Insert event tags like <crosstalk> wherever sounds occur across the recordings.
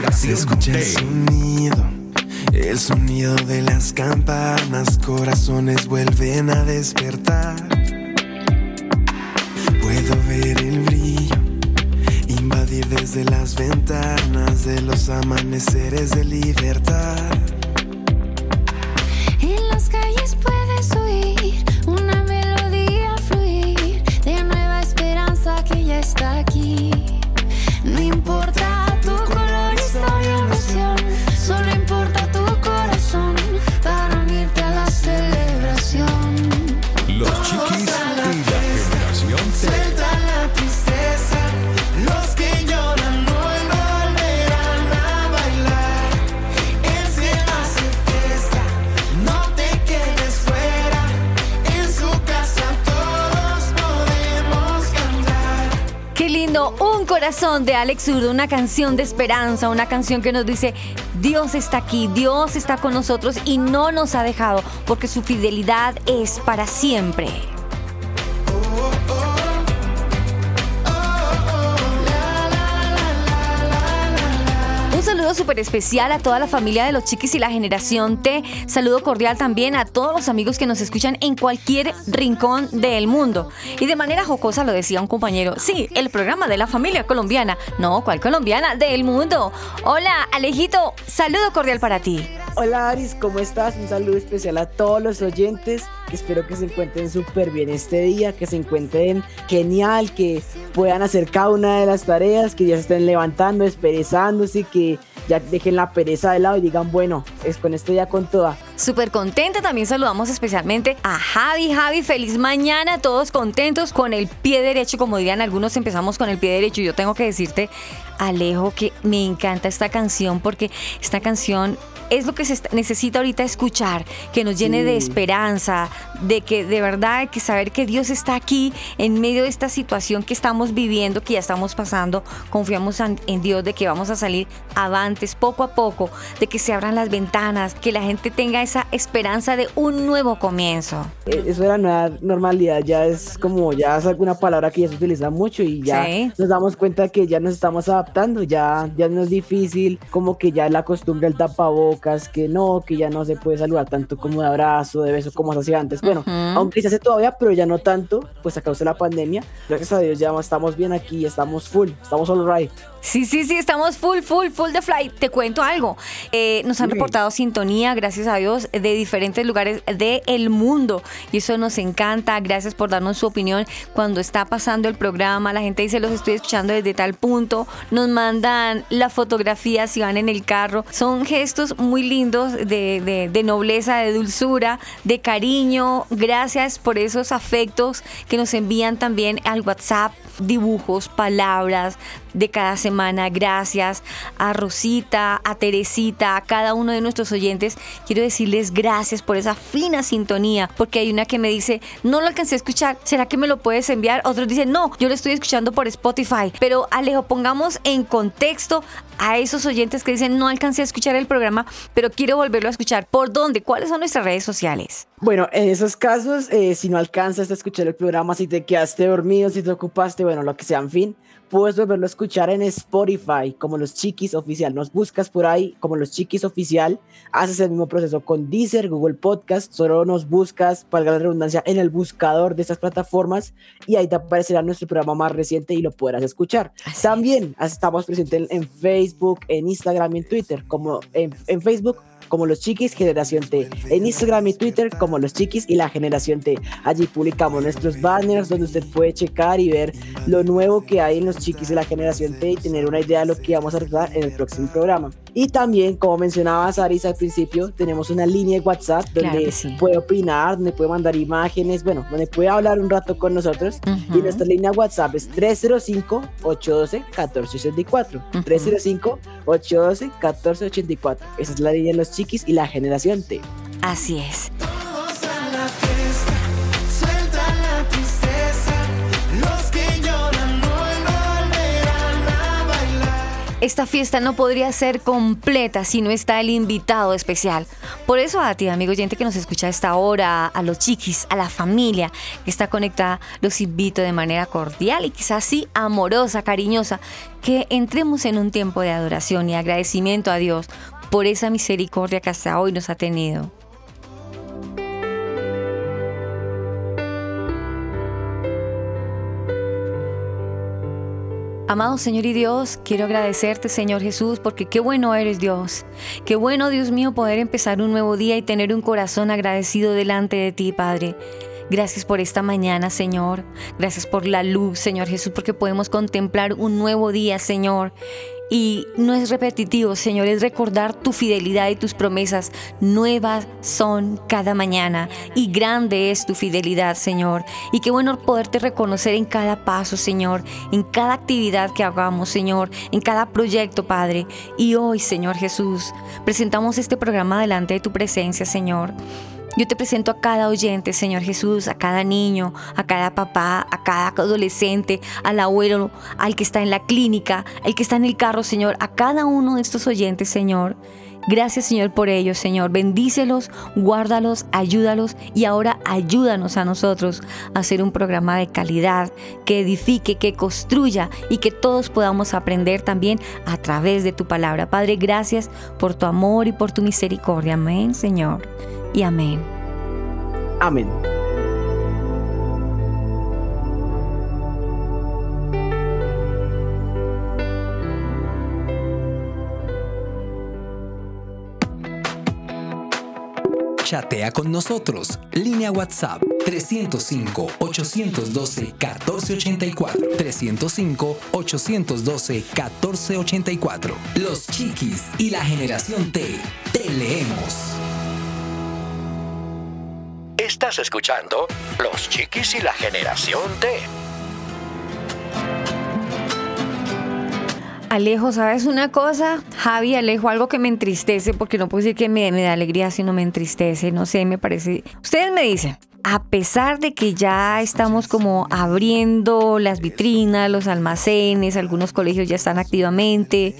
Generación T. El sonido, el sonido de las campanas, corazones vuelven a despertar. Puedo ver el brillo invadir desde las ventanas de los amaneceres de libertad. En las calles puedes oír una melodía fluir de nueva esperanza que ya está aquí. Corazón de Alex Zurdo, una canción de esperanza, una canción que nos dice, Dios está aquí, Dios está con nosotros y no nos ha dejado, porque su fidelidad es para siempre. Saludo súper especial a toda la familia de los chiquis y la generación T. Saludo cordial también a todos los amigos que nos escuchan en cualquier rincón del mundo. Y de manera jocosa lo decía un compañero, sí, el programa de la familia colombiana. No, ¿cuál colombiana? Del mundo. Hola, Alejito, saludo cordial para ti. Hola Aris, ¿cómo estás? Un saludo especial a todos los oyentes. Espero que se encuentren súper bien este día, que se encuentren genial, que puedan hacer cada una de las tareas, que ya se estén levantando, esperezándose, que ya dejen la pereza de lado y digan, bueno, es con este día con toda. Súper contenta, también saludamos especialmente a Javi. Javi, feliz mañana, todos contentos con el pie derecho, como dirían algunos, empezamos con el pie derecho. Yo tengo que decirte, Alejo, que me encanta esta canción porque esta canción es lo que se necesita ahorita escuchar, que nos llene sí. de esperanza, de que de verdad hay que saber que Dios está aquí en medio de esta situación que estamos viviendo, que ya estamos pasando. Confiamos en, en Dios de que vamos a salir avantes poco a poco, de que se abran las ventanas, que la gente tenga esa esperanza de un nuevo comienzo. Eso de la nueva normalidad ya es como, ya es alguna palabra que ya se utiliza mucho y ya sí. nos damos cuenta que ya nos estamos adaptando, ya, ya no es difícil, como que ya la costumbre el tapabocas que no, que ya no se puede saludar tanto como de abrazo, de beso como se hacía antes. Bueno, uh -huh. aunque se hace todavía, pero ya no tanto, pues a causa de la pandemia. Gracias a Dios ya estamos bien aquí, estamos full, estamos all right. Sí, sí, sí, estamos full, full, full de fly. Te cuento algo. Eh, nos han reportado sintonía, gracias a Dios, de diferentes lugares del mundo. Y eso nos encanta. Gracias por darnos su opinión cuando está pasando el programa. La gente dice, los estoy escuchando desde tal punto. Nos mandan la fotografía si van en el carro. Son gestos muy lindos de, de, de nobleza, de dulzura, de cariño. Gracias por esos afectos que nos envían también al WhatsApp. Dibujos, palabras de cada semana. Gracias a Rosita, a Teresita, a cada uno de nuestros oyentes. Quiero decirles gracias por esa fina sintonía, porque hay una que me dice, no lo alcancé a escuchar, ¿será que me lo puedes enviar? Otros dicen, no, yo lo estoy escuchando por Spotify. Pero Alejo, pongamos en contexto a esos oyentes que dicen, no alcancé a escuchar el programa, pero quiero volverlo a escuchar. ¿Por dónde? ¿Cuáles son nuestras redes sociales? Bueno, en esos casos, eh, si no alcanzas a escuchar el programa, si te quedaste dormido, si te ocupaste, bueno, lo que sea, en fin, puedes volverlo a escuchar en Spotify como Los Chiquis Oficial. Nos buscas por ahí como Los Chiquis Oficial. Haces el mismo proceso con Deezer, Google Podcast. Solo nos buscas, valga la redundancia, en el buscador de estas plataformas y ahí te aparecerá nuestro programa más reciente y lo podrás escuchar. Así También es. estamos presentes en, en, Facebook, en Instagram y en Twitter. Como en, en Facebook como Los Chiquis Generación T. En Instagram y Twitter como Los Chiquis y la Generación T. Allí publicamos nuestros banners donde usted puede checar y ver lo nuevo que hay en Los Chiquis y la Generación T y tener una idea de lo que vamos a tratar en el próximo programa. Y también, como mencionaba Saris al principio, tenemos una línea de WhatsApp donde sí. puede opinar, donde puede mandar imágenes, bueno, donde puede hablar un rato con nosotros. Y nuestra línea WhatsApp es 305-812-1484. Ujú. 305-812-1484. Esa es la línea de los chiquis y la generación T. Así es. Esta fiesta no podría ser completa si no está el invitado especial. Por eso a ti, amigo oyente que nos escucha a esta hora, a los chiquis, a la familia que está conectada, los invito de manera cordial y quizás sí amorosa, cariñosa, que entremos en un tiempo de adoración y agradecimiento a Dios por esa misericordia que hasta hoy nos ha tenido. Amado Señor y Dios, quiero agradecerte, Señor Jesús, porque qué bueno eres Dios. Qué bueno, Dios mío, poder empezar un nuevo día y tener un corazón agradecido delante de ti, Padre. Gracias por esta mañana, Señor. Gracias por la luz, Señor Jesús, porque podemos contemplar un nuevo día, Señor. Y no es repetitivo, Señor, es recordar tu fidelidad y tus promesas. Nuevas son cada mañana y grande es tu fidelidad, Señor. Y qué bueno poderte reconocer en cada paso, Señor, en cada actividad que hagamos, Señor, en cada proyecto, Padre. Y hoy, Señor Jesús, presentamos este programa delante de tu presencia, Señor. Yo te presento a cada oyente, Señor Jesús, a cada niño, a cada papá, a cada adolescente, al abuelo, al que está en la clínica, al que está en el carro, Señor, a cada uno de estos oyentes, Señor. Gracias, Señor, por ellos, Señor. Bendícelos, guárdalos, ayúdalos y ahora ayúdanos a nosotros a hacer un programa de calidad que edifique, que construya y que todos podamos aprender también a través de tu palabra. Padre, gracias por tu amor y por tu misericordia. Amén, Señor. Y amén. Amén. Chatea con nosotros. Línea WhatsApp 305-812-1484. 305-812-1484. Los chiquis y la generación T. Te leemos. Estás escuchando Los Chiquis y la Generación T. Alejo, ¿sabes una cosa? Javi, Alejo, algo que me entristece, porque no puedo decir que me, da alegría, sino me entristece, no sé, me parece... Ustedes me dicen, a pesar de que ya estamos como abriendo las vitrinas, los almacenes, algunos colegios ya están activamente,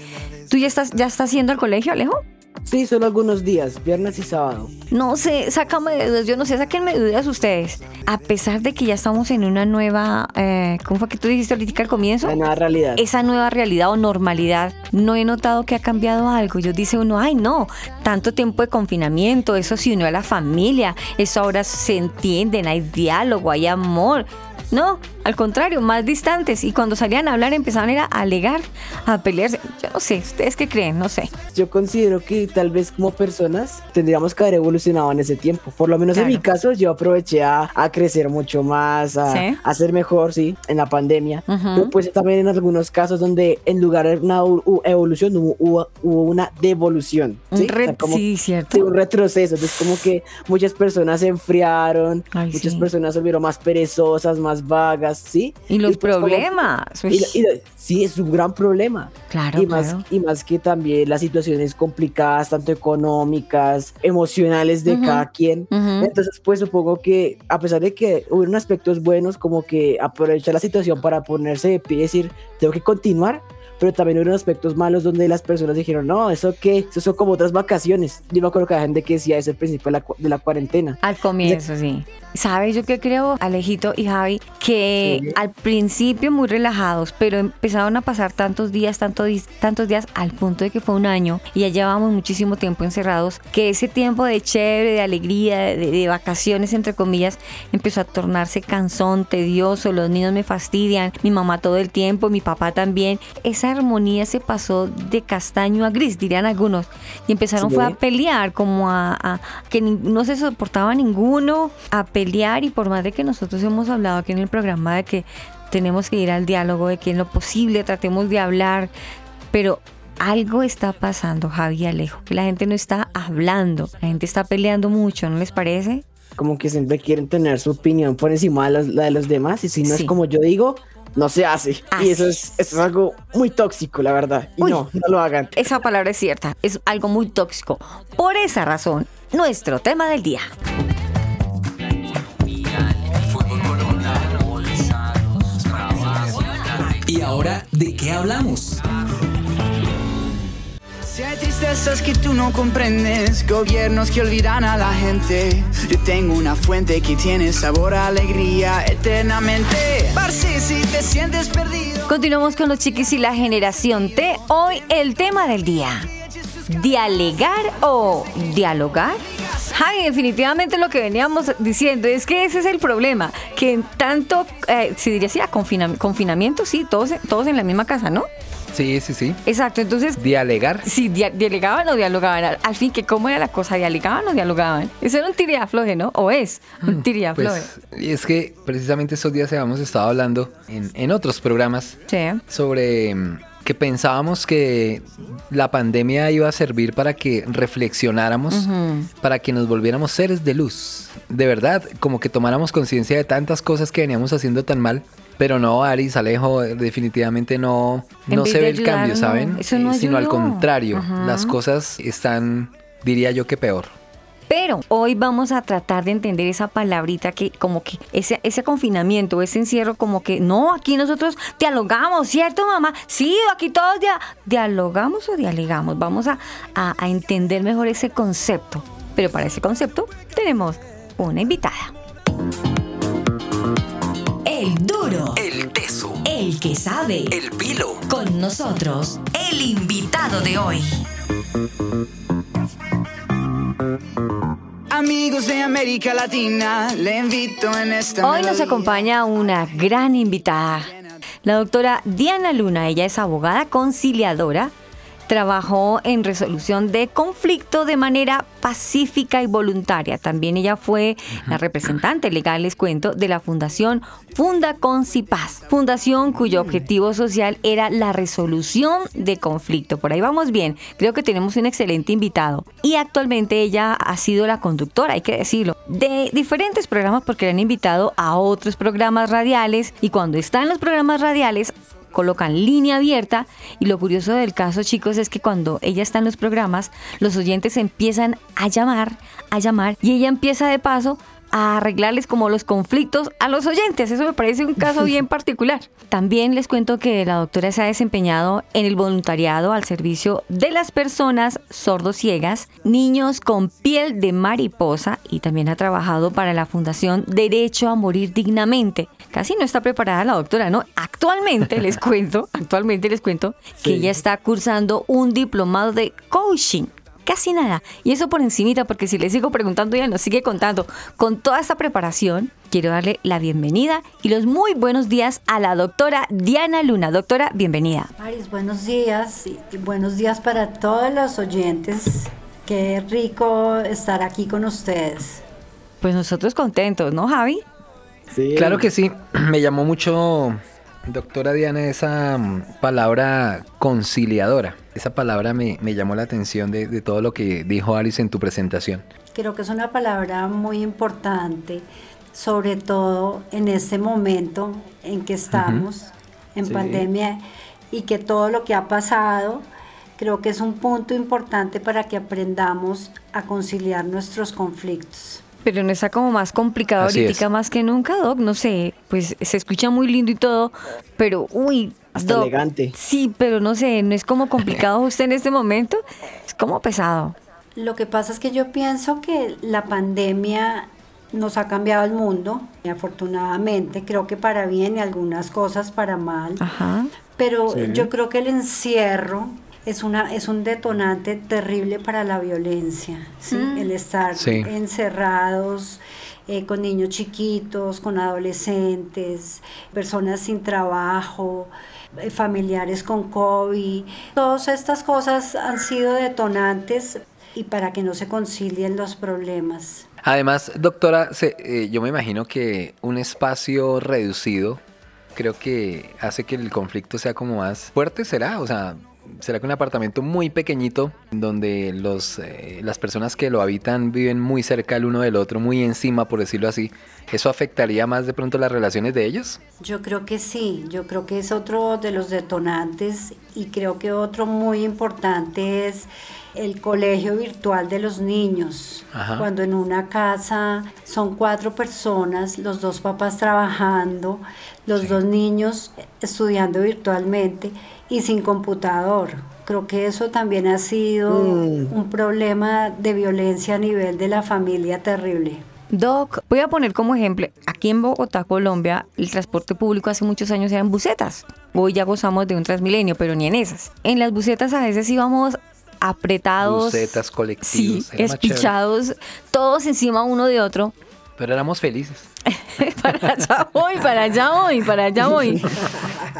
¿tú ya estás, ya estás yendo al colegio, Alejo? Sí, solo algunos días, viernes y sábado. No sé, sácame de dudas, yo no sé, sáquenme de dudas ustedes. A pesar de que ya estamos en una nueva, eh, ¿cómo fue que tú dijiste ahorita al comienzo? La nueva realidad. esa nueva realidad o normalidad, no he notado que ha cambiado algo. Yo dice uno, ay no, tanto tiempo de confinamiento, eso se unió a la familia, eso ahora se entienden, hay diálogo, hay amor. No, al contrario, más distantes. Y cuando salían a hablar empezaban a alegar, a pelearse. Yo no sé, ¿ustedes qué creen? No sé. Yo considero que tal vez como personas tendríamos que haber evolucionado en ese tiempo. Por lo menos en mi caso, yo aproveché a, a crecer mucho más, a, Sí. a ser mejor, sí, en la pandemia. Pero pues también en algunos casos donde en lugar de una evolución hubo, hubo- hubo una devolución. Un ¿sí? O sea, re- como- sí, cierto. Sí, un retroceso. Entonces, como que muchas personas se enfriaron, Ay, muchas personas se volvieron más perezosas, más vagas, ¿sí? Y los pues, como- problemas. y lo- y lo- sí, es un gran problema. claro, y, más, claro. y más que también las situaciones complicadas, tanto económicas, emocionales de Ujú. cada quien. Ujú. Entonces, pues supongo que a pesar de que hubieron aspectos buenos, como que aprovechar la situación para ponerse de pie y decir, tengo que continuar, pero también hubieron aspectos malos donde las personas dijeron, no, eso qué, eso son como otras vacaciones. Yo me acuerdo que había gente que decía eso al principio de la, de la cuarentena. Al comienzo, sí. ¿Sabes yo qué creo, Alejito y Javi? Que Sí. al principio muy relajados, pero empezaron a pasar tantos días, tanto di- tantos días, al punto de que fue un año y ya llevamos muchísimo tiempo encerrados, que ese tiempo de chévere, de alegría, de, de vacaciones, entre comillas, empezó a tornarse cansón, tedioso, los niños me fastidian, mi mamá todo el tiempo, mi papá también. Esa armonía se pasó de castaño a gris, dirían algunos, y empezaron Sí. fue a pelear, como a, a- que no se soportaba ninguno, a pelear y por más de que nosotros hemos hablado aquí en el programa de que tenemos que ir al diálogo, de que en lo posible tratemos de hablar, pero algo está pasando, Javi Alejo, que la gente no está hablando, la gente está peleando mucho, ¿no les parece? Como que siempre quieren tener su opinión por encima de los- la de los demás. Y si no Sí. es como yo digo, no se hace. Así Y eso es, eso es algo muy tóxico, la verdad. Y Uy. no, no lo hagan. Esa palabra es cierta, es algo muy tóxico. Por esa razón, nuestro tema del día. Y ahora, ¿de qué hablamos? Si tristezas que tú no comprendes, gobiernos que olvidan a la gente. Yo tengo una fuente que tiene sabor a alegría eternamente. Parce, si te sientes perdido. Continuamos con los chiquis y la generación T. Hoy el tema del día. ¿Dialegar o dialogar? Javi, definitivamente lo que veníamos diciendo es que ese es el problema, que en tanto, eh, si diría así, confina- confinamiento, sí, todos, todos en la misma casa, ¿no? Sí, sí, sí. Exacto, entonces Dialegar. si dia- dialogaban o dialogaban, al, fin, que cómo era la cosa, dialogaban o dialogaban. Eso era un tiria floje, ¿no? O es un tiria floje. Pues, y es que precisamente estos días habíamos estado hablando en, en otros programas Sí. sobre mm, que pensábamos que la pandemia iba a servir para que reflexionáramos, para que nos volviéramos seres de luz. De verdad, como que tomáramos conciencia de tantas cosas que veníamos haciendo tan mal. Pero no, Aris, Alejo, definitivamente no, no se ve el cambio, no, ¿saben? eso no Eh, sino al contrario, Ajá. las cosas están, diría yo que peor. Pero hoy vamos a tratar de entender esa palabrita que como que ese, ese confinamiento, ese encierro, como que no, aquí nosotros dialogamos, ¿cierto mamá? Sí, aquí todos dia- dialogamos o dialegamos. Vamos a, a- a entender mejor ese concepto. Pero para ese concepto tenemos una invitada. El duro. El teso. El que sabe. El pilo. Con nosotros, el invitado de hoy. Amigos de América Latina, le invito en esta Hoy nos acompaña una gran invitada, la doctora Diana Luna. Ella es abogada conciliadora, trabajó en resolución de conflicto de manera pacífica y voluntaria. También ella fue la representante legal, les cuento, de la Fundación Funda Paz, fundación cuyo objetivo social era la resolución de conflicto. Por ahí vamos bien, creo que tenemos un excelente invitado. Y actualmente ella ha sido la conductora, hay que decirlo, de diferentes programas porque le han invitado a otros programas radiales y cuando está en los programas radiales colocan línea abierta y lo curioso del caso chicos es que cuando ella está en los programas los oyentes empiezan a llamar a llamar y ella empieza de paso a arreglarles como los conflictos a los oyentes. Eso me parece un caso bien <laughs> particular. También les cuento que la doctora se ha desempeñado en el voluntariado al servicio de las personas sordociegas, niños con piel de mariposa y también ha trabajado para la Fundación Derecho a Morir Dignamente. Casi no está preparada la doctora, ¿no? Actualmente les <laughs> cuento, actualmente les cuento que ella está cursando un diplomado de coaching casi nada. Y eso por encimita, porque si le sigo preguntando, ella nos sigue contando. Con toda esta preparación, quiero darle la bienvenida y los muy buenos días a la doctora Diana Luna. Doctora, bienvenida. Maris, buenos días y y buenos días para todos los oyentes. Qué rico estar aquí con ustedes. Pues nosotros contentos, ¿no, Javi? Sí. Claro que sí, <clears throat> me llamó mucho, doctora Diana, esa mm, palabra conciliadora. Esa palabra me, me llamó la atención de, de todo lo que dijo Alice en tu presentación. Creo que es una palabra muy importante, sobre todo en este momento en que estamos en Sí. pandemia y que todo lo que ha pasado, creo que es un punto importante para que aprendamos a conciliar nuestros conflictos. Pero no está como más complicado Así ahorita es. más que nunca, Doc. No sé, pues se escucha muy lindo y todo, pero uy. Hasta elegante. Sí, pero no sé, no es como complicado usted en este momento. Es como pesado. Lo que pasa es que yo pienso que la pandemia nos ha cambiado el mundo, y afortunadamente, creo que para bien y algunas cosas para mal, Ajá. pero Sí. yo creo que el encierro es, una, es un detonante terrible para la violencia, ¿sí? el estar Sí. encerrados eh, con niños chiquitos, con adolescentes, personas sin trabajo, familiares con COVID. Todas estas cosas han sido detonantes y para que no se concilien los problemas. Además, doctora, se- eh, yo me imagino que un espacio reducido creo que hace que el conflicto sea como más fuerte, ¿será? O sea, ¿Será que un apartamento muy pequeñito, donde los, eh, las personas que lo habitan viven muy cerca el uno del otro, muy encima, por decirlo así, eso afectaría más de pronto las relaciones de ellos? Yo creo que sí, yo creo que es otro de los detonantes y creo que otro muy importante es el colegio virtual de los niños. Ajá. Cuando en una casa son cuatro personas, los dos papás trabajando, los dos niños estudiando virtualmente y sin computador. Creo que eso también ha sido Mm. un problema de violencia a nivel de la familia terrible. Doc, voy a poner como ejemplo, aquí en Bogotá, Colombia, el transporte público hace muchos años eran busetas. Hoy ya gozamos de un transmilenio, pero ni en esas. En las busetas a veces íbamos apretados. Colectivos. espichados, todos encima uno de otro. Pero éramos felices. <laughs> para allá voy, para allá voy, para allá voy.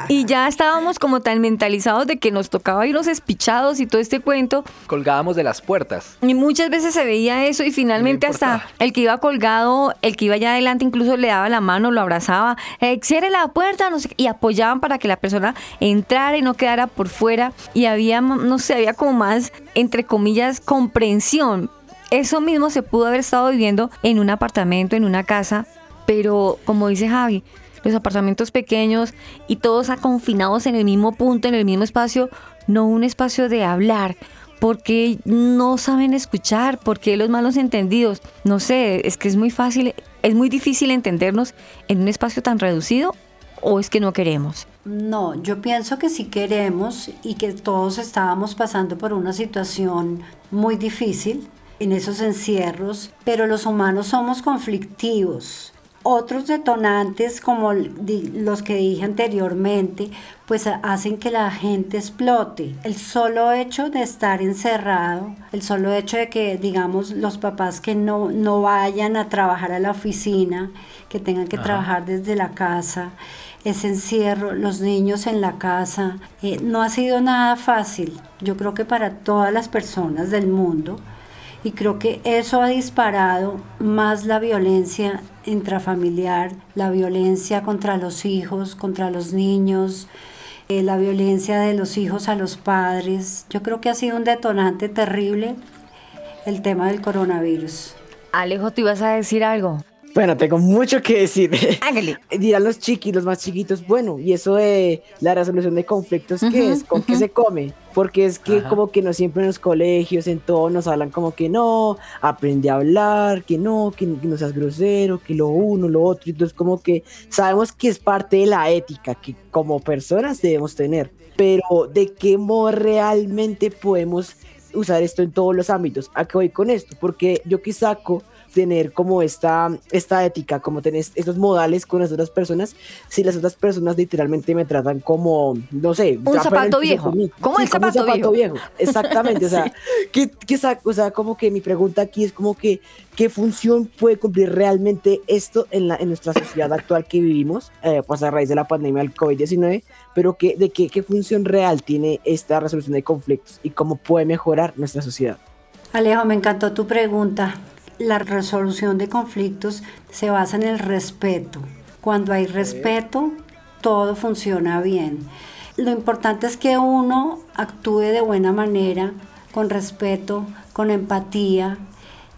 Y ya estábamos como tan mentalizados de que nos tocaba irnos espichados y todo este cuento. Colgábamos de las puertas. Y muchas veces se veía eso y finalmente hasta importaba. el que iba colgado, el que iba allá adelante incluso le daba la mano, lo abrazaba, eh, cierre la puerta, no sé, y apoyaban para que la persona entrara y no quedara por fuera. Y había, no sé, había como más, entre comillas, comprensión. Eso mismo se pudo haber estado viviendo en un apartamento, en una casa, pero como dice Javi, los apartamentos pequeños y todos confinados en el mismo punto, en el mismo espacio, no un espacio de hablar, porque no saben escuchar, porque los malos entendidos. No sé, es que es muy fácil, es muy difícil entendernos en un espacio tan reducido o es que no queremos. No, yo pienso que sí queremos y que todos estábamos pasando por una situación muy difícil en esos encierros, pero los humanos somos conflictivos. Otros detonantes como los que dije anteriormente, pues ha- hacen que la gente explote. El solo hecho de estar encerrado, el solo hecho de que, digamos, los papás que no, no vayan a trabajar a la oficina, que tengan que trabajar desde la casa, ese encierro, los niños en la casa, eh, no ha sido nada fácil. Yo creo que para todas las personas del mundo. Y creo que eso ha disparado más la violencia intrafamiliar, la violencia contra los hijos, contra los niños, eh, la violencia de los hijos a los padres. Yo creo que ha sido un detonante terrible el tema del coronavirus. Alejo, ¿tú ibas a decir algo? Bueno, tengo mucho que decir. <laughs> Hágale. Dirán los chiquis, los más chiquitos, bueno, y eso de la resolución de conflictos, ¿qué es? ¿Con qué se come? Porque es que Ajá. como que no siempre en los colegios, en todo, nos hablan como que no, aprende a hablar, que no, que, que no seas grosero, que lo uno, lo otro, y entonces como que sabemos que es parte de la ética que como personas debemos tener, pero ¿de qué modo realmente podemos usar esto en todos los ámbitos? ¿A qué voy con esto? Porque yo que saco tener como esta, esta ética, como tener estos modales con las otras personas, si las otras personas literalmente me tratan como, no sé, Un zapato viejo. ¿Cómo Sí, el como un zapato viejo? Exactamente, o sea, <laughs> ¿qué, qué sa- o sea, como que mi pregunta aquí es como que, ¿qué función puede cumplir realmente esto en, la, en nuestra sociedad actual que vivimos, eh, pues a raíz de la pandemia del COVID-19, pero que, de qué, qué función real tiene esta resolución de conflictos y cómo puede mejorar nuestra sociedad? Alejo, me encantó tu pregunta. La resolución de conflictos se basa en el respeto. Cuando hay respeto, todo funciona bien. Lo importante es que uno actúe de buena manera, con respeto, con empatía,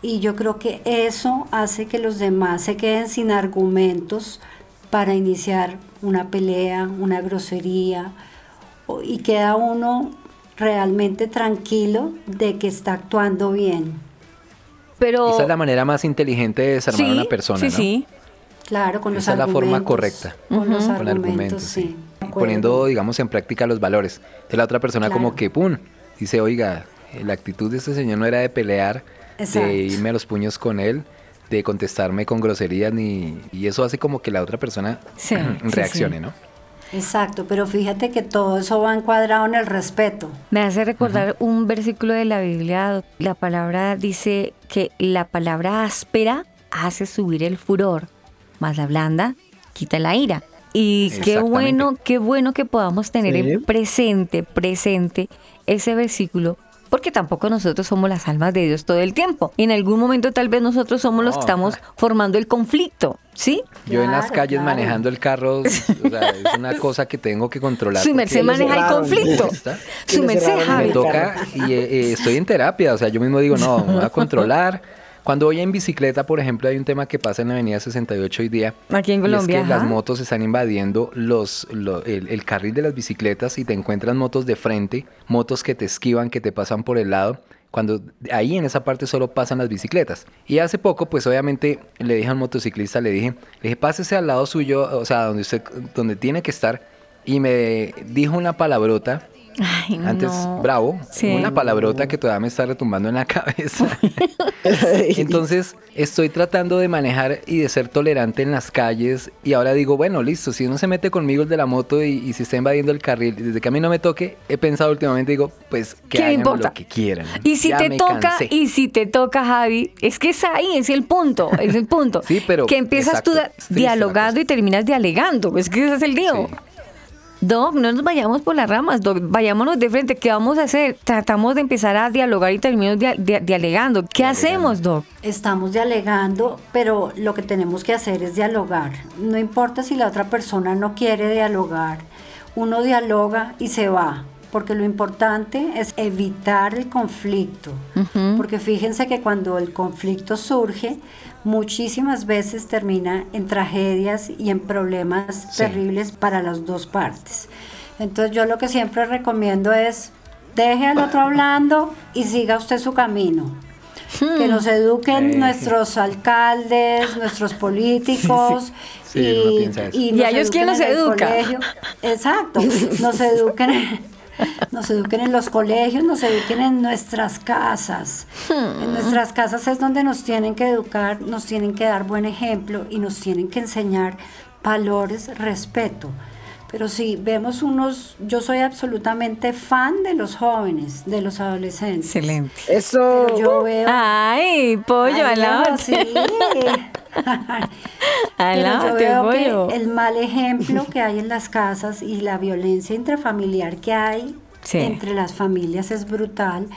y yo creo que eso hace que los demás se queden sin argumentos para iniciar una pelea, una grosería, y queda uno realmente tranquilo de que está actuando bien. Pero Esa es la manera más inteligente de desarmar a una persona, sí, ¿no? sí. Claro, con los Esa es la argumentos. forma correcta. Con los Con argumentos, argumentos, sí. sí. Poniendo, digamos, en práctica los valores. De la otra persona como que, pum, dice, oiga, la actitud de este señor no era de pelear, Exacto. de irme a los puños con él, de contestarme con groserías, ni... y eso hace como que la otra persona Sí, <clears throat> sí, reaccione, sí. ¿no? Exacto, pero fíjate que todo eso va encuadrado en el respeto. Me hace recordar un versículo de la Biblia. La palabra dice que la palabra áspera hace subir el furor, más la blanda quita la ira. Y qué bueno, qué bueno que podamos tener Sí. en presente, presente ese versículo, porque tampoco nosotros somos las almas de Dios todo el tiempo. En algún momento tal vez nosotros somos los que estamos formando el conflicto, ¿sí? Yo en las calles claro. manejando el carro, o sea, es una cosa que tengo que controlar. Su merced maneja el conflicto. Su merced, me toca y eh, eh, estoy en terapia, o sea, yo mismo digo, no, me voy a controlar. Cuando voy en bicicleta, por ejemplo, hay un tema que pasa en la avenida 68 hoy día. Aquí en y Colombia, es que ajá. las motos están invadiendo los, lo- el, el carril de las bicicletas y te encuentras motos de frente, motos que te esquivan, que te pasan por el lado. Cuando ahí en esa parte solo pasan las bicicletas. Y hace poco, pues obviamente le dije a un motociclista, le dije, le dije, pásese al lado suyo, o sea, donde usted, donde tiene que estar. Y me dijo una palabrota Ay, antes no. bravo, Sí. una palabrota que todavía me está retumbando en la <laughs> cabeza. <laughs> Entonces estoy tratando de manejar y de ser tolerante en las calles y ahora digo, bueno, listo, si uno se mete conmigo el de la moto y, y si está invadiendo el carril, desde que a mí no me toque, he pensado últimamente, digo, pues que ¿Qué hagan importa? lo que quieran. Y si Ya te toca, cansé. y si te toca, Javi, es que es ahí, es el punto, es el punto. <laughs> Sí, pero- Que empiezas tú exacto, dialogando y terminas dialegando, es que ese es el lío. Sí. Doc, no nos vayamos por las ramas, Doc, vayámonos de frente. ¿Qué vamos a hacer? Tratamos de empezar a dialogar y terminamos dia- dialegando. ¿Qué hacemos, Doc? Estamos dialogando, pero lo que tenemos que hacer es dialogar. No importa si la otra persona no quiere dialogar, uno dialoga y se va, porque lo importante es evitar el conflicto. Porque fíjense que cuando el conflicto surge, muchísimas veces termina en tragedias y en problemas Sí. terribles para las dos partes. Entonces yo lo que siempre recomiendo es deje al otro hablando y siga usted su camino. Que nos eduquen Eh. nuestros alcaldes, <laughs> nuestros políticos. Sí, y ¿Y nos a ellos quién el educa? colegio. Exacto, nos eduquen, <laughs> nos eduquen en los colegios, nos eduquen en nuestras casas. Hmm. En nuestras casas es donde nos tienen que educar, nos tienen que dar buen ejemplo y nos tienen que enseñar valores, respeto. Pero si vemos unos, yo soy absolutamente fan de los jóvenes, de los adolescentes. Excelente. Eso. Pero yo veo Ay, pollo, Ay, sí. <laughs> Pero yo te veo pollo. que el mal ejemplo que hay en las casas y la violencia intrafamiliar que hay Sí. entre las familias es brutal.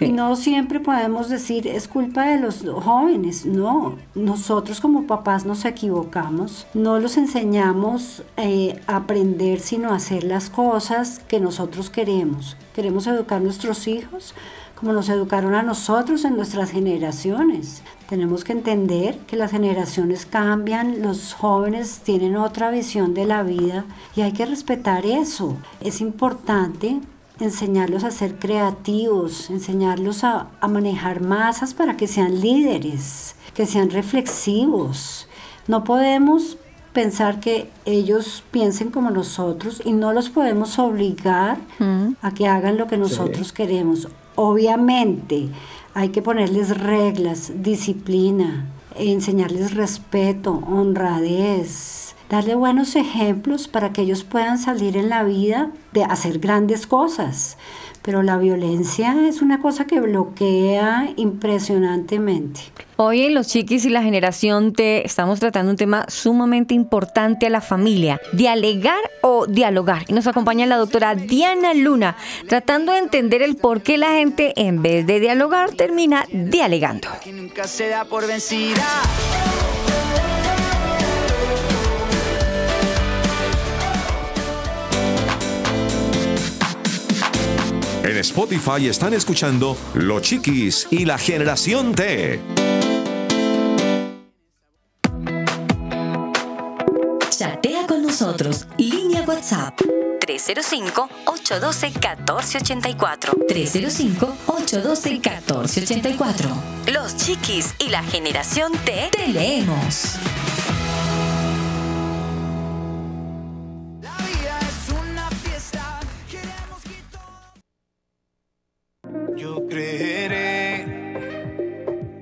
Y no siempre podemos decir es culpa de los jóvenes. No, nosotros como papás nos equivocamos. No los enseñamos eh, a aprender, sino a hacer las cosas que nosotros queremos. Queremos educar a nuestros hijos como nos educaron a nosotros en nuestras generaciones. Tenemos que entender que las generaciones cambian, los jóvenes tienen otra visión de la vida y hay que respetar eso. Es importante enseñarlos a ser creativos, enseñarlos a, a manejar masas para que sean líderes, que sean reflexivos. No podemos pensar que ellos piensen como nosotros y no los podemos obligar a que hagan lo que nosotros queremos. Obviamente hay que ponerles reglas, disciplina, enseñarles respeto, honradez, darle buenos ejemplos para que ellos puedan salir en la vida de hacer grandes cosas. Pero la violencia es una cosa que bloquea impresionantemente. Hoy en Los Chiquis y la generación T estamos tratando un tema sumamente importante a la familia, dialegar o dialogar. Y nos acompaña la doctora Diana Luna, tratando de entender el por qué la gente en vez de dialogar termina dialegando. Que nunca se da por vencida. Spotify están escuchando Los Chiquis y la Generación T. Chatea con nosotros. Línea WhatsApp. 305-812-1484. 305-812-1484. Los chiquis y la generación T te leemos. Yo creeré,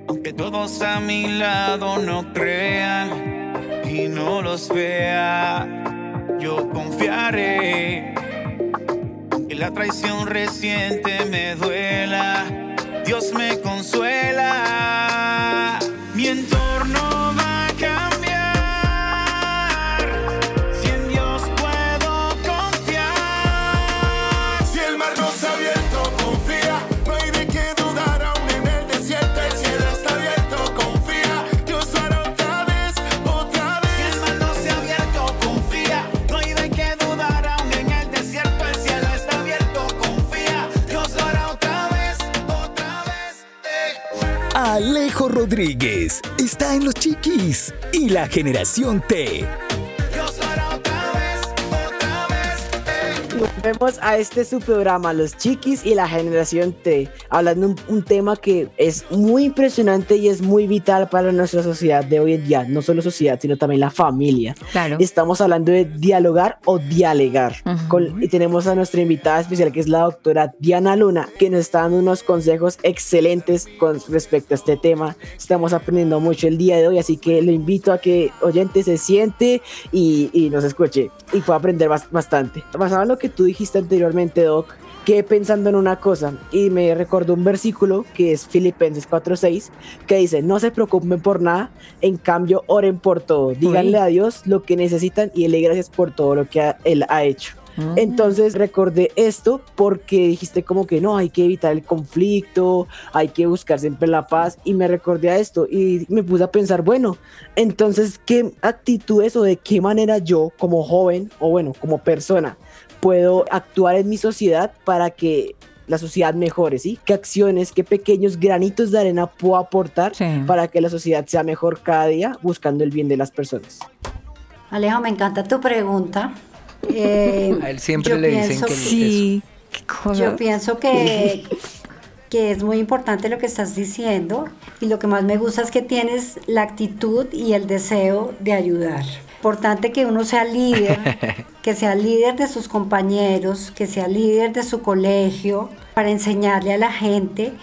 aunque todos a mi lado no crean y no los vea, yo confiaré, aunque la traición reciente me duela, Dios me consuela, mi Está en Los Chiquis y la generación T. Vemos a este su programa, Los Chiquis y la Generación T, hablando un, un tema que es muy impresionante y es muy vital para nuestra sociedad de hoy en día, no solo sociedad, sino también la familia. Claro. Estamos hablando de dialogar o dialegar. Con- y tenemos a nuestra invitada especial, que es la doctora Diana Luna, que nos está dando unos consejos excelentes con respecto a este tema. Estamos aprendiendo mucho el día de hoy, así que lo invito a que oyente se siente y, y nos escuche y pueda aprender bas- bastante. Basado en lo que tú dijiste anteriormente, Doc, quedé pensando en una cosa y me recordó un versículo que es Filipenses 4:6 que dice, no se preocupen por nada, en cambio oren por todo, díganle a Dios lo que necesitan y dele gracias por todo lo que ha- Él ha hecho. Entonces recordé esto porque dijiste como que no, hay que evitar el conflicto, hay que buscar siempre la paz y me recordé a esto y me puse a pensar, bueno, entonces, ¿qué actitudes o de qué manera yo como joven o bueno, como persona puedo actuar en mi sociedad para que la sociedad mejore, ¿sí? ¿Qué acciones, qué pequeños granitos de arena puedo aportar para que la sociedad sea mejor cada día buscando el bien de las personas? Alejo, me encanta tu pregunta. Eh, A él siempre yo le dicen pienso que Sí. Yo pienso que, que es muy importante lo que estás diciendo y lo que más me gusta es que tienes la actitud y el deseo de ayudar. Importante que uno sea líder, <laughs> que sea líder de sus compañeros, que sea líder de su colegio, para enseñarle a la gente,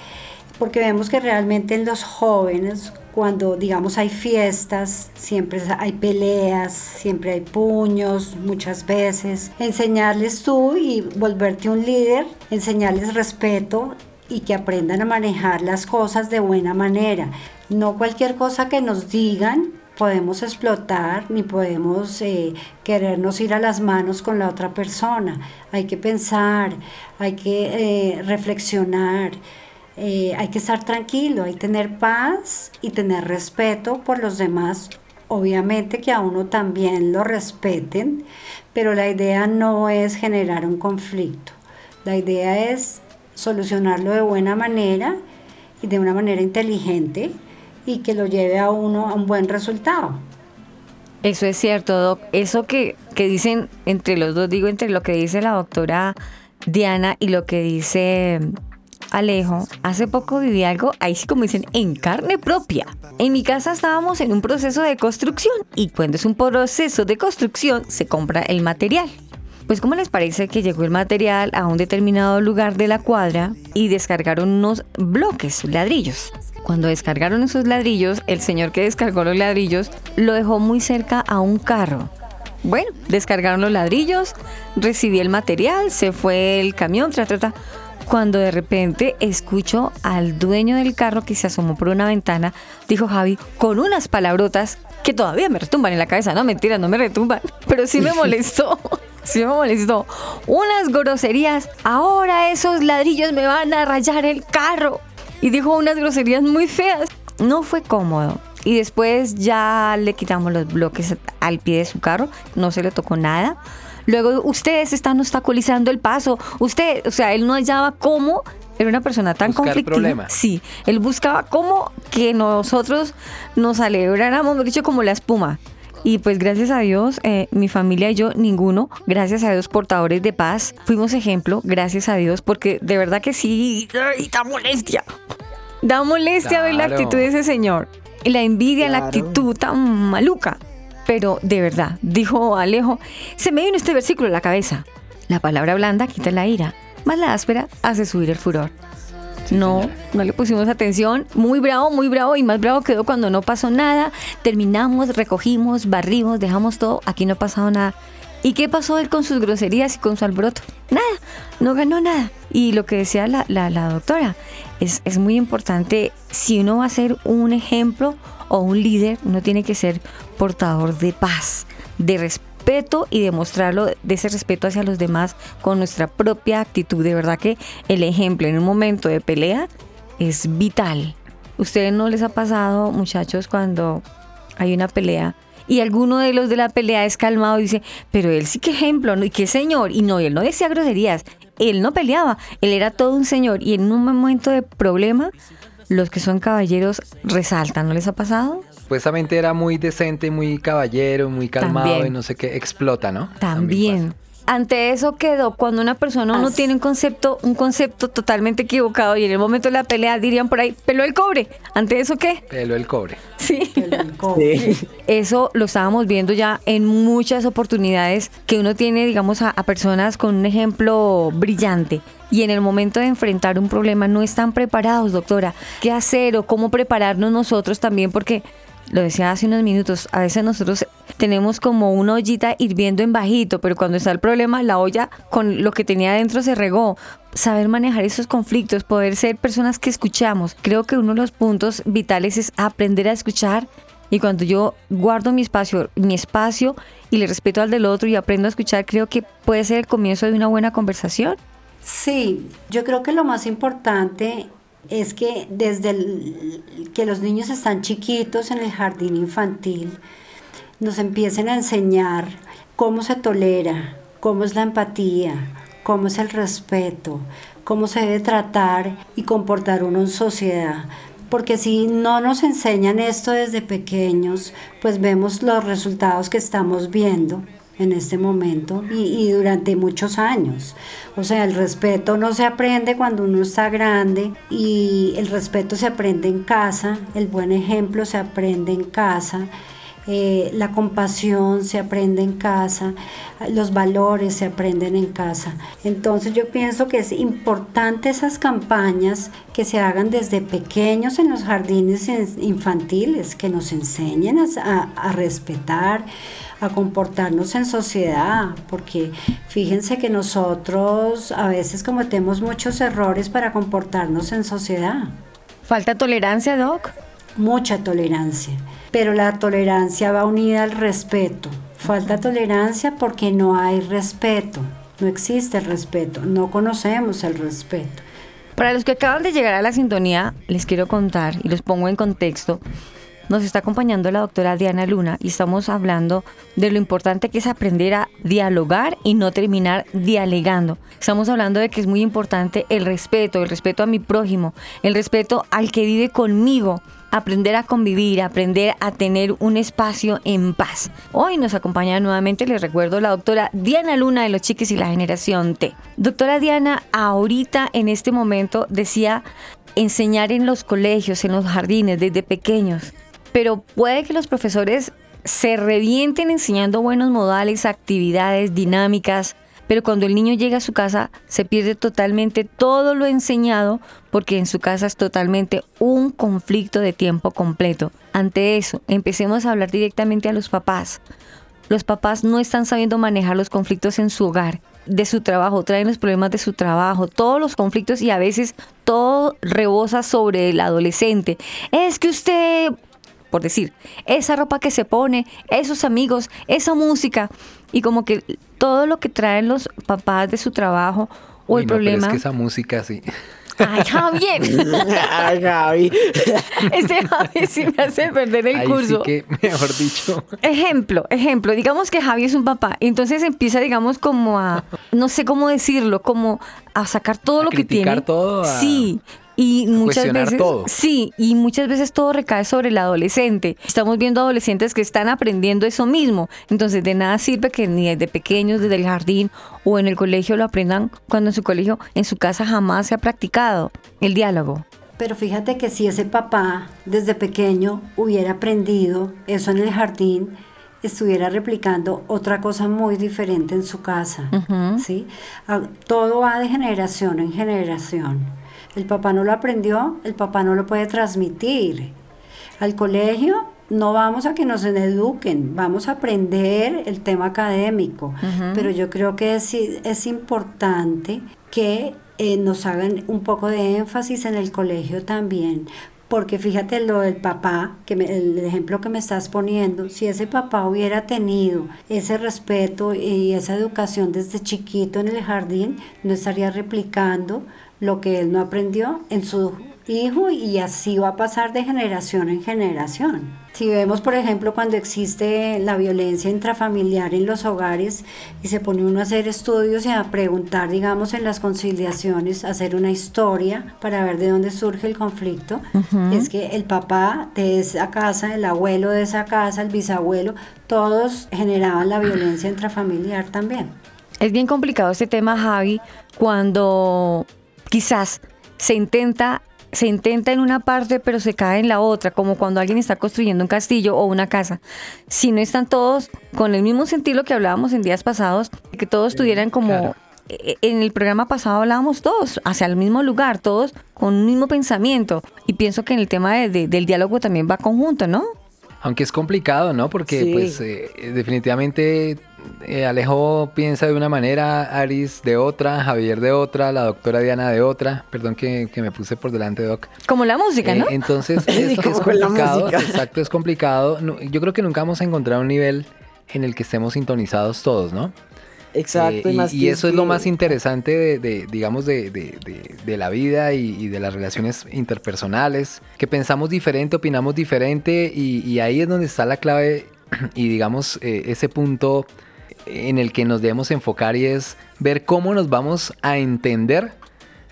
porque vemos que realmente en los jóvenes, cuando digamos hay fiestas, siempre hay peleas, siempre hay puños, muchas veces. Enseñarles tú y volverte un líder, enseñarles respeto y que aprendan a manejar las cosas de buena manera. No cualquier cosa que nos digan podemos explotar ni podemos eh, querernos ir a las manos con la otra persona. Hay que pensar, hay que eh, reflexionar. Eh, hay que estar tranquilo, hay que tener paz y tener respeto por los demás. Obviamente que a uno también lo respeten, pero la idea no es generar un conflicto. La idea es solucionarlo de buena manera y de una manera inteligente y que lo lleve a uno a un buen resultado. Eso es cierto, Doc. Eso que, que dicen entre los dos, digo entre lo que dice la doctora Diana y lo que dice Alejo, hace poco viví algo, ahí sí como dicen, en carne propia. En mi casa estábamos en un proceso de construcción y cuando es un proceso de construcción se compra el material. Pues ¿cómo les parece que llegó el material a un determinado lugar de la cuadra y descargaron unos bloques, ladrillos? Cuando descargaron esos ladrillos, el señor que descargó los ladrillos lo dejó muy cerca a un carro. Bueno, descargaron los ladrillos, recibí el material, se fue el camión, tra, tra, tra. Cuando de repente escucho al dueño del carro que se asomó por una ventana, dijo Javi, con unas palabrotas que todavía me retumban en la cabeza. No, mentira, no me retumban, pero sí me <laughs> molestó. Sí me molestó. Unas groserías. Ahora esos ladrillos me van a rayar el carro. Y dijo unas groserías muy feas. No fue cómodo. Y después ya le quitamos los bloques al pie de su carro. No se le tocó nada. Luego, ustedes están obstaculizando el paso. Usted, o sea, él no hallaba cómo. Era una persona tan Buscar conflictiva. problemas. Sí, él buscaba cómo que nosotros nos alegráramos, dicho, como la espuma. Y pues gracias a Dios, eh, mi familia y yo, ninguno, gracias a Dios, portadores de paz, fuimos ejemplo, gracias a Dios, porque de verdad que sí, ay, da molestia. Da molestia ver la actitud de ese señor. Y la envidia, la actitud tan maluca. Pero de verdad, dijo Alejo, se me vino este versículo a la cabeza. La palabra blanda quita la ira, más la áspera hace subir el furor. No, no le pusimos atención. Muy bravo, muy bravo y más bravo quedó cuando no pasó nada. Terminamos, recogimos, barrimos, dejamos todo. Aquí no ha pasado nada. ¿Y qué pasó él con sus groserías y con su alboroto? Nada, no ganó nada. Y lo que decía la, la- la doctora, es, es muy importante, si uno va a ser un ejemplo o un líder, uno tiene que ser portador de paz, de respeto y demostrarlo de ese respeto hacia los demás con nuestra propia actitud. De verdad que el ejemplo en un momento de pelea es vital. ¿Ustedes no les ha pasado, muchachos, cuando hay una pelea y alguno de los de la pelea es calmado y dice, pero él sí que ejemplo, y qué señor, y no, él no decía groserías, él no peleaba, él era todo un señor y en un momento de problema los que son caballeros resaltan, ¿no les ha pasado? Supuestamente era muy decente, muy caballero, muy calmado También. y no sé qué, explota, ¿no? También. Ante eso quedó cuando una persona no tiene un concepto, un concepto totalmente equivocado y en el momento de la pelea dirían por ahí, peló el cobre. ¿Ante eso qué? Pelo el cobre. Sí. El cobre. <laughs> Sí. Eso lo estábamos viendo ya en muchas oportunidades que uno tiene, digamos, a, a personas con un ejemplo brillante. Y en el momento de enfrentar un problema no están preparados, doctora. ¿Qué hacer o cómo prepararnos nosotros también? Porque, lo decía hace unos minutos, a veces nosotros tenemos como una ollita hirviendo en bajito, pero cuando está el problema, la olla con lo que tenía adentro se regó. Saber manejar esos conflictos, poder ser personas que escuchamos. Creo que uno de los puntos vitales es aprender a escuchar y cuando yo guardo mi espacio, mi espacio y le respeto al del otro y aprendo a escuchar, creo que puede ser el comienzo de una buena conversación. Sí, yo creo que lo más importante es que desde que los niños están chiquitos en el jardín infantil, nos empiecen a enseñar cómo se tolera, cómo es la empatía, cómo es el respeto, cómo se debe tratar y comportar uno en sociedad. Porque si no nos enseñan esto desde pequeños, pues vemos los resultados que estamos viendo en este momento y, y durante muchos años. O sea, el respeto no se aprende cuando uno está grande y el respeto se aprende en casa, el buen ejemplo se aprende en casa. Eh, la compasión se aprende en casa, los valores se aprenden en casa. Entonces yo pienso que es importante esas campañas que se hagan desde pequeños en los jardines in- infantiles, que nos enseñen a, a- a respetar, a comportarnos en sociedad, porque fíjense que nosotros a veces cometemos muchos errores para comportarnos en sociedad. ¿Falta tolerancia, Doc? Mucha tolerancia, pero la tolerancia va unida al respeto. Falta tolerancia porque no hay respeto, no existe respeto, no conocemos el respeto. Para los que acaban de llegar a la sintonía, les quiero contar y los pongo en contexto. Nos está acompañando la doctora Diana Luna y estamos hablando de lo importante que es aprender a dialogar y no terminar dialegando. Estamos hablando de que es muy importante el respeto, el respeto a mi prójimo, el respeto al que vive conmigo, aprender a convivir, aprender a tener un espacio en paz. Hoy nos acompaña nuevamente, les recuerdo, la doctora Diana Luna de los Chiques y la Generación T. Doctora Diana, ahorita en este momento decía enseñar en los colegios, en los jardines, desde pequeños, pero puede que los profesores se revienten enseñando buenos modales, actividades, dinámicas, pero cuando el niño llega a su casa se pierde totalmente todo lo enseñado porque en su casa es totalmente un conflicto de tiempo completo. Ante eso, empecemos a hablar directamente a los papás. Los papás no están sabiendo manejar los conflictos en su hogar, de su trabajo, traen los problemas de su trabajo, todos los conflictos y a veces todo rebosa sobre el adolescente. Es que usted, por decir, esa ropa que se pone, esos amigos, esa música y como que todo lo que traen los papás de su trabajo o Uy, el no, pero problema... es que esa música sí. Ay, Javier. <laughs> Ay, Gaby. Este Javier sí me hace perder el curso. sí que, mejor dicho. Ejemplo, ejemplo, digamos que Javi es un papá, y entonces empieza, digamos, como a, no sé cómo decirlo, como a sacar todo A lo que tiene. todo, a- sí. Y muchas veces, todo. sí, y muchas veces todo recae sobre el adolescente. Estamos viendo adolescentes que están aprendiendo eso mismo. Entonces, de nada sirve que ni desde pequeños, desde el jardín o en el colegio lo aprendan cuando en su colegio, en su casa jamás se ha practicado el diálogo. Pero fíjate que si ese papá desde pequeño hubiera aprendido eso en el jardín, estuviera replicando otra cosa muy diferente en su casa. ¿sí? Ah, Todo va de generación en generación. El papá no lo aprendió, el papá no lo puede transmitir. Al colegio no vamos a que nos eduquen, vamos a aprender el tema académico, pero yo creo que es, es importante que eh, nos hagan un poco de énfasis en el colegio también. Porque fíjate lo del papá, que me- el ejemplo que me estás poniendo, si ese papá hubiera tenido ese respeto y esa educación desde chiquito en el jardín, no estaría replicando lo que él no aprendió en su hijo y así va a pasar de generación en generación. Si vemos, por ejemplo, cuando existe la violencia intrafamiliar en los hogares y se pone uno a hacer estudios y a preguntar, digamos, en las conciliaciones, hacer una historia para ver de dónde surge el conflicto, es que el papá de esa casa, el abuelo de esa casa, el bisabuelo, todos generaban la violencia intrafamiliar también. Es bien complicado este tema, Javi, cuando quizás se intenta se intenta en una parte pero se cae en la otra, como cuando alguien está construyendo un castillo o una casa. Si no están todos con el mismo sentido que hablábamos en días pasados, que todos tuvieran como... e- En el programa pasado hablábamos todos hacia el mismo lugar, todos con un mismo pensamiento. Y pienso que en el tema de- de- del diálogo también va conjunto, ¿no? Aunque es complicado, ¿no? Porque Sí. pues eh, definitivamente eh, Alejo piensa de una manera, Aris de otra, Javier de otra, la doctora Diana de otra. Perdón que, que me puse por delante, Doc. Como la música, Eh, ¿no? entonces, Y <laughs> esto es complicado. Exacto, es complicado. Yo creo que nunca vamos a encontrar un nivel en el que estemos sintonizados todos, ¿no? Exacto, Eh, y más y que eso es lo más interesante de, de, digamos, de, de- de- de la vida y, y de las relaciones interpersonales, que pensamos diferente, opinamos diferente y, y ahí es donde está la clave <clears throat> y, digamos, eh, ese punto en el que nos debemos enfocar y es ver cómo nos vamos a entender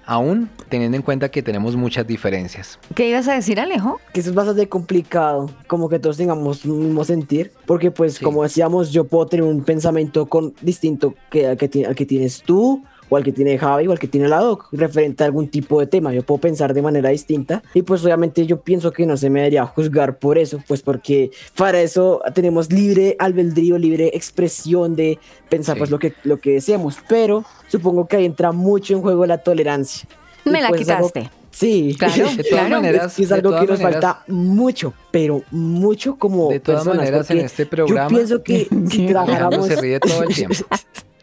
aún teniendo en cuenta que tenemos muchas diferencias. ¿Qué ibas a decir, Alejo? que eso es bastante complicado, como que todos tengamos un mismo sentir, porque pues como decíamos, yo puedo tener un pensamiento con, distinto que al que, al que tienes tú, o al que tiene Javi, o al que tiene la doc, referente a algún tipo de tema, yo puedo pensar de manera distinta, y pues obviamente yo pienso que no se me debería juzgar por eso, pues porque para eso tenemos libre albedrío, libre expresión de pensar pues lo que, lo que deseamos, pero supongo que ahí entra mucho en juego la tolerancia. Me Y, la pues, es algo- quitaste. Sí, Claro, <laughs> De todas claro. maneras- es, es algo que nos maneras- falta mucho, pero mucho como De todas personas, maneras, en este programa, yo pienso que <laughs> si trabajáramos se ríe todo el tiempo. <laughs>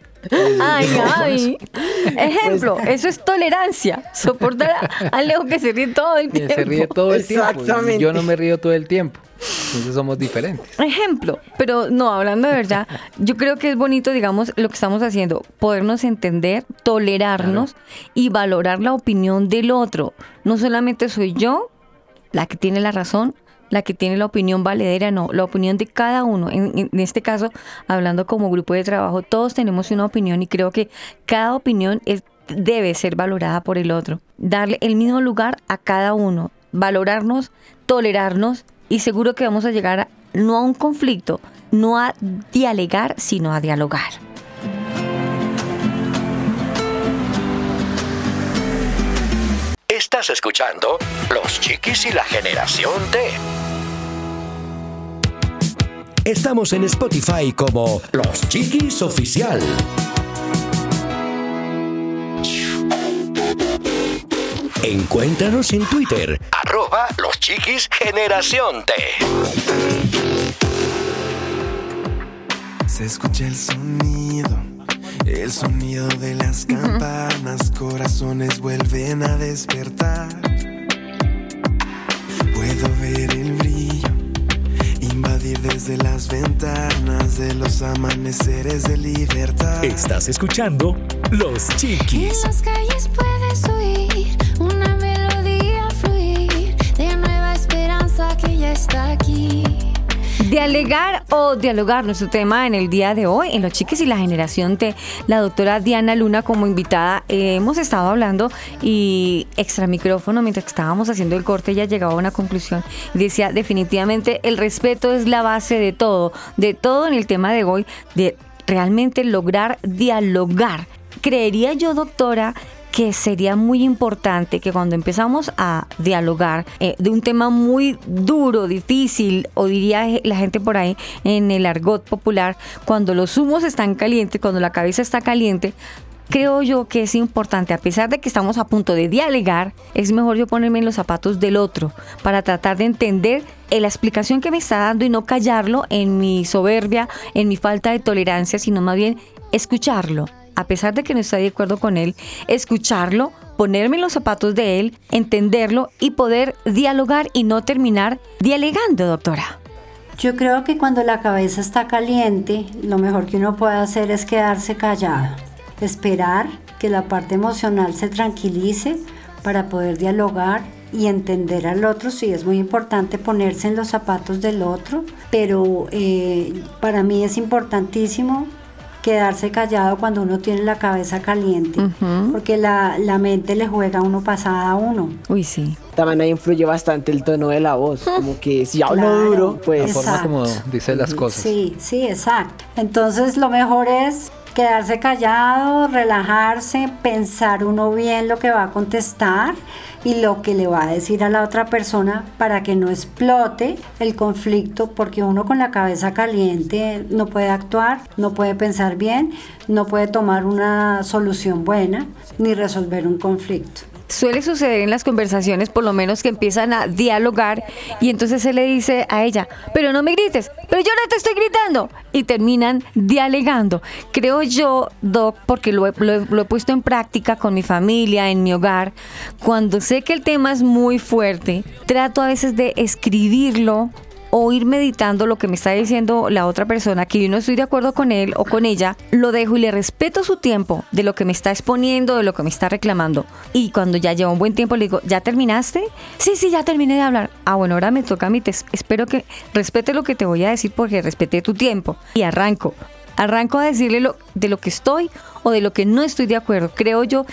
Ay, ay. Ejemplo, Pues, eso es tolerancia. Soportar a Alejo que se ríe todo el Que tiempo. se ríe todo el tiempo. y Exactamente. Yo no me río todo el tiempo. Entonces somos diferentes. Ejemplo, pero no, hablando de verdad, yo creo que es bonito, digamos, lo que estamos haciendo, podernos entender, tolerarnos y valorar la opinión del otro. No solamente soy yo la que tiene la razón, la que tiene la opinión valedera, no, la opinión de cada uno. En, este caso, hablando como grupo de trabajo, todos tenemos una opinión y creo que cada opinión es, debe ser valorada por el otro. Darle el mismo lugar a cada uno, valorarnos, tolerarnos y seguro que vamos a llegar a- no a un conflicto, no a dialogar, sino a dialogar. Estás escuchando Los Chiquis y la Generación T. Estamos en Spotify como Los Chiquis Oficial. Encuéntranos en Twitter, Arroba Los Chiquis Generación T. Se escucha el sonido, el sonido de las campanas, corazones vuelven a despertar. Puedo ver el brillo, invadir desde las ventanas de los amaneceres de libertad. estás escuchando Los En Chiquis. las calles puedes oír una melodía fluir de nueva esperanza que ya está aquí. Dialogar o dialogar, nuestro tema en el día de hoy, en Los Chiques y la Generación T, la doctora Diana Luna como invitada. Eh, hemos estado hablando y extra micrófono, mientras estábamos haciendo el corte, ella llegaba a una conclusión decía, definitivamente el respeto es la base de todo, de todo en el tema de hoy, de realmente lograr dialogar. Creería yo, doctora, que sería muy importante que cuando empezamos a dialogar eh, de un tema muy duro, difícil, o diría la gente por ahí en el argot popular, cuando los humos están calientes, cuando la cabeza está caliente, creo yo que es importante, a pesar de que estamos a punto de dialogar, es mejor yo ponerme en los zapatos del otro para tratar de entender eh, la explicación que me está dando y no callarlo en mi soberbia, en mi falta de tolerancia, sino más bien escucharlo. A pesar de que no estoy de acuerdo con él, escucharlo, ponerme en los zapatos de él, entenderlo y poder dialogar y no terminar dialogando, doctora. Yo creo que cuando la cabeza está caliente, lo mejor que uno puede hacer es quedarse callado, esperar que la parte emocional se tranquilice para poder dialogar y entender al otro, sí es muy importante ponerse en los zapatos del otro, pero eh, para mí es importantísimo quedarse callado cuando uno tiene la cabeza caliente, porque la, la, mente le juega a uno pasada a uno. Uy, sí. También ahí influye bastante el tono de la voz, <laughs> como que si hablo duro, pues... La forma como dice las cosas. Sí, sí, exacto. Entonces lo mejor es quedarse callado, relajarse, pensar uno bien lo que va a contestar y lo que le va a decir a la otra persona para que no explote el conflicto, porque uno con la cabeza caliente no puede actuar, no puede pensar bien, no puede tomar una solución buena ni resolver un conflicto suele suceder en las conversaciones, por lo menos que empiezan a dialogar y entonces se le dice a ella, pero no me grites, pero yo no te estoy gritando. Y terminan dialogando. Creo yo, Doc, porque lo he, lo he puesto en práctica con mi familia, en mi hogar, cuando sé que el tema es muy fuerte, trato a veces de escribirlo o ir meditando lo que me está diciendo la otra persona, que yo no estoy de acuerdo con él o con ella, lo dejo y le respeto su tiempo de lo que me está exponiendo, de lo que me está reclamando. Y cuando ya lleva un buen tiempo le digo, ¿ya terminaste? Sí, sí, ya terminé de hablar. Ah, bueno, ahora me toca a mí, te espero que respete lo que te voy a decir porque respeté tu tiempo. Y arranco. Arranco a decirle lo, de lo que estoy o de lo que no estoy de acuerdo. Creo yo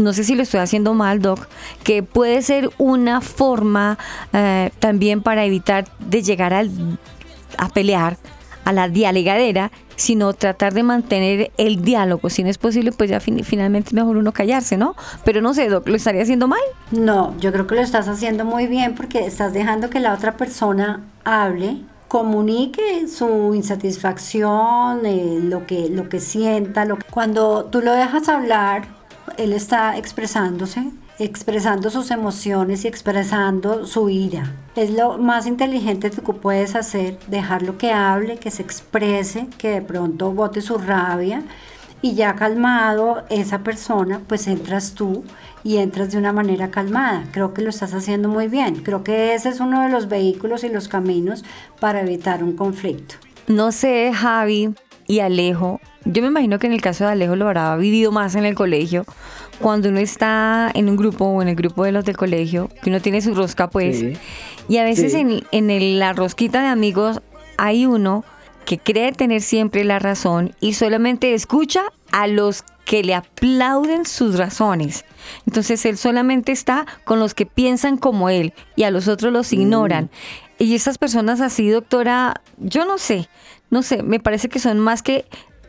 no sé si lo estoy haciendo mal, Doc, que puede ser una forma eh, también para evitar de llegar a pelear, a la dialegadera, sino tratar de mantener el diálogo. Si no es posible, pues ya finalmente es mejor uno callarse, ¿no? Pero no sé, Doc, ¿lo estaría haciendo mal? No, yo creo que lo estás haciendo muy bien porque estás dejando que la otra persona hable comunique su insatisfacción, eh, lo, que, lo que sienta. Lo Cuando tú lo dejas hablar, él está expresándose, expresando sus emociones y expresando su ira. Es lo más inteligente que puedes hacer, dejarlo que hable, que se exprese, que de pronto bote su rabia y ya calmado esa persona, pues entras tú y entras de una manera calmada. Creo que lo estás haciendo muy bien. Creo que ese es uno de los vehículos y los caminos para evitar un conflicto. No sé, Javi y Alejo, yo me imagino que en el caso de Alejo lo habrá vivido más en el colegio. Cuando uno está en un grupo o en el grupo de los del colegio, que uno tiene su rosca, pues. Y a veces en, en la rosquita de amigos hay uno que cree tener siempre la razón y solamente escucha a los que le aplauden sus razones. Entonces él solamente está con los que piensan como él y a los otros los ignoran. Mm. Y esas personas así, doctora, yo no sé, no sé, me parece que son más que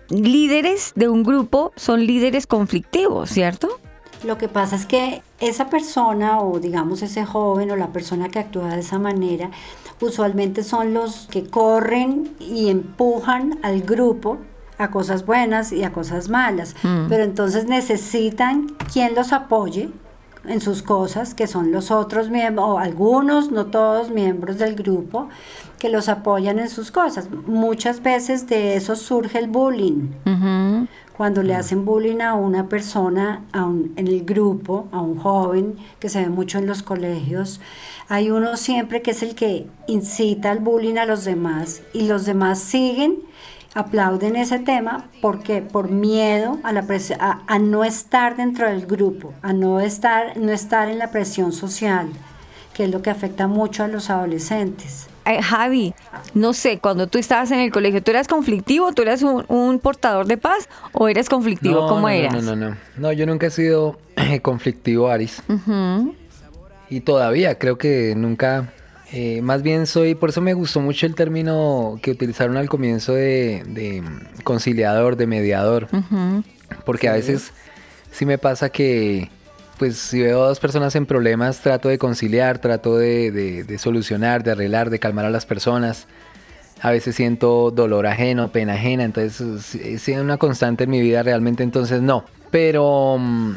líderes de un grupo son líderes conflictivos, ¿cierto? Lo que pasa es que esa persona o digamos ese joven o la persona que actúa de esa manera usualmente son los que corren y empujan al grupo a cosas buenas y a cosas malas. Mm. Pero entonces necesitan quien los apoye en sus cosas, que son los otros miembros, o algunos, no todos miembros del grupo, que los apoyan en sus cosas. Muchas veces de eso surge el bullying. Cuando le hacen bullying a una persona en el grupo, a un joven, que se ve mucho en los colegios, hay uno siempre que es el que incita al bullying a los demás y los demás siguen aplauden ese tema porque por miedo a la a, no estar dentro del grupo, a no estar, no estar en la presión social, que es lo que afecta mucho a los adolescentes. Javi, no sé, cuando tú estabas en el colegio, ¿tú eras conflictivo? ¿Tú eras un, portador de paz o eres conflictivo? ¿Cómo eras? No, no, no, no. yo nunca he sido <clears throat> conflictivo, Aris. Y todavía creo que nunca eh, más bien soy, por eso me gustó mucho el término que utilizaron al comienzo de, conciliador, de mediador. Porque a veces sí me pasa que, pues si veo a dos personas en problemas, trato de conciliar, trato de, solucionar, de arreglar, de calmar a las personas. A veces siento dolor ajeno, pena ajena, entonces es una constante en mi vida realmente, entonces no. Pero, mm,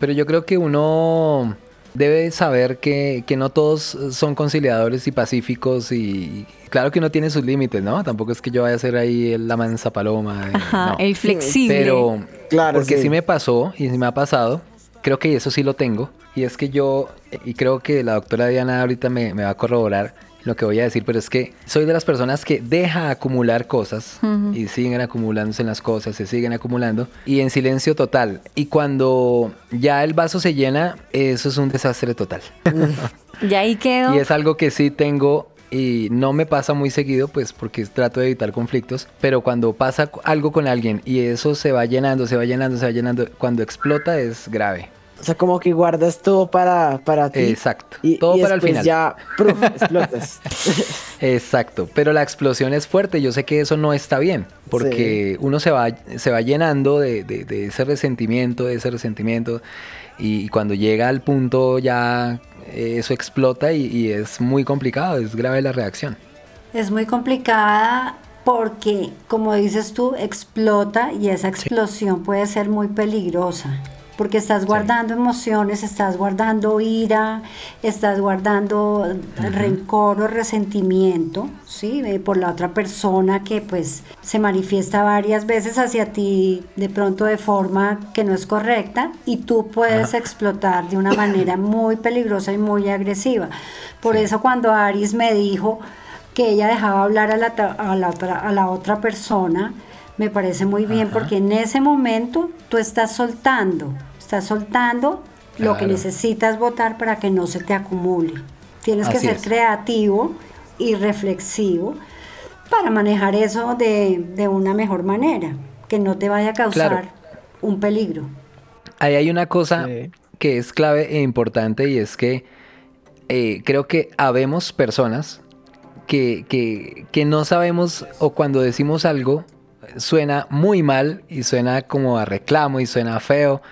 pero yo creo que uno debe saber que, no todos son conciliadores y pacíficos y claro que uno tiene sus límites, ¿no? Tampoco es que yo vaya a ser ahí la mansa paloma. <laughs> Ajá, el flexible. Pero, claro, porque sí. me pasó y sí me ha pasado, creo que eso sí lo tengo, y es que yo, y creo que la doctora Diana ahorita me, me va a corroborar, lo que voy a decir, pero es que soy de las personas que deja acumular cosas y siguen acumulándose en las cosas, se siguen acumulando y en silencio total. Y cuando ya el vaso se llena, eso es un desastre total. Y ahí quedó. Y es algo que sí tengo y no me pasa muy seguido, pues porque trato de evitar conflictos, pero cuando pasa algo con alguien y eso se va llenando, se va llenando, se va llenando, cuando explota es grave. O sea, como que guardas todo para, para ti. Exacto. Y, Todo y para el después final. ya, pruf, explotas. <laughs> Exacto, pero la explosión es fuerte, yo sé que eso no está bien, porque uno se va, se va llenando de, de- de ese resentimiento, de ese resentimiento, y, cuando llega al punto ya eh, eso explota y, y es muy complicado, es grave la reacción. Es muy complicada porque, como dices tú, explota y esa explosión puede ser muy peligrosa. Porque estás guardando emociones, estás guardando ira, estás guardando rencor o resentimiento, ¿sí? Eh, por la otra persona que pues se manifiesta varias veces hacia ti de pronto de forma que no es correcta y tú puedes Ajá. explotar de una manera <coughs> muy peligrosa y muy agresiva. Por eso cuando Aris me dijo que ella dejaba hablar a la, a la, otra, a la otra persona, me parece muy bien Ajá. porque en ese momento tú estás soltando, estás soltando lo que necesitas votar para que no se te acumule. Tienes que ser es. creativo y reflexivo para manejar eso de, de una mejor manera, que no te vaya a causar Claro. un peligro. Ahí hay una cosa que es clave e importante y es que eh, creo que habemos personas que, que- que no sabemos o cuando decimos algo suena muy mal y suena como a reclamo y suena feo.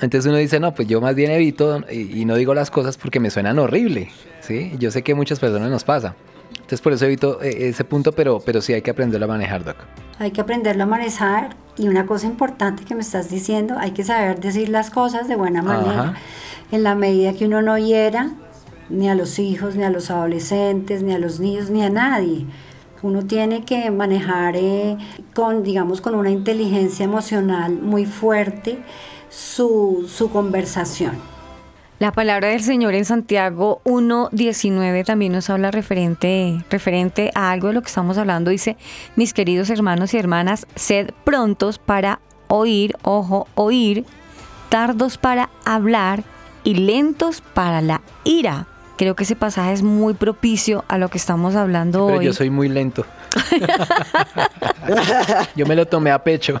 Entonces uno dice, no, pues yo más bien evito y, y no digo las cosas porque me suenan horrible, ¿sí? Yo sé que a muchas personas nos pasa. Entonces por eso evito eh, ese punto, pero, pero sí hay que aprenderlo a manejar, Doc. Hay que aprenderlo a manejar y una cosa importante que me estás diciendo, hay que saber decir las cosas de buena manera. Ajá. En la medida que uno no hiera ni a los hijos, ni a los adolescentes, ni a los niños, ni a nadie. Uno tiene que manejar eh, con, digamos, con una inteligencia emocional muy fuerte su, su conversación. La palabra del Señor en Santiago 1.19 también nos habla referente, referente a algo de lo que estamos hablando. Dice, mis queridos hermanos y hermanas, sed prontos para oír, ojo, oír, tardos para hablar y lentos para la ira. Creo que ese pasaje es muy propicio a lo que estamos hablando Pero hoy. yo soy muy lento. <laughs> yo me lo tomé a pecho.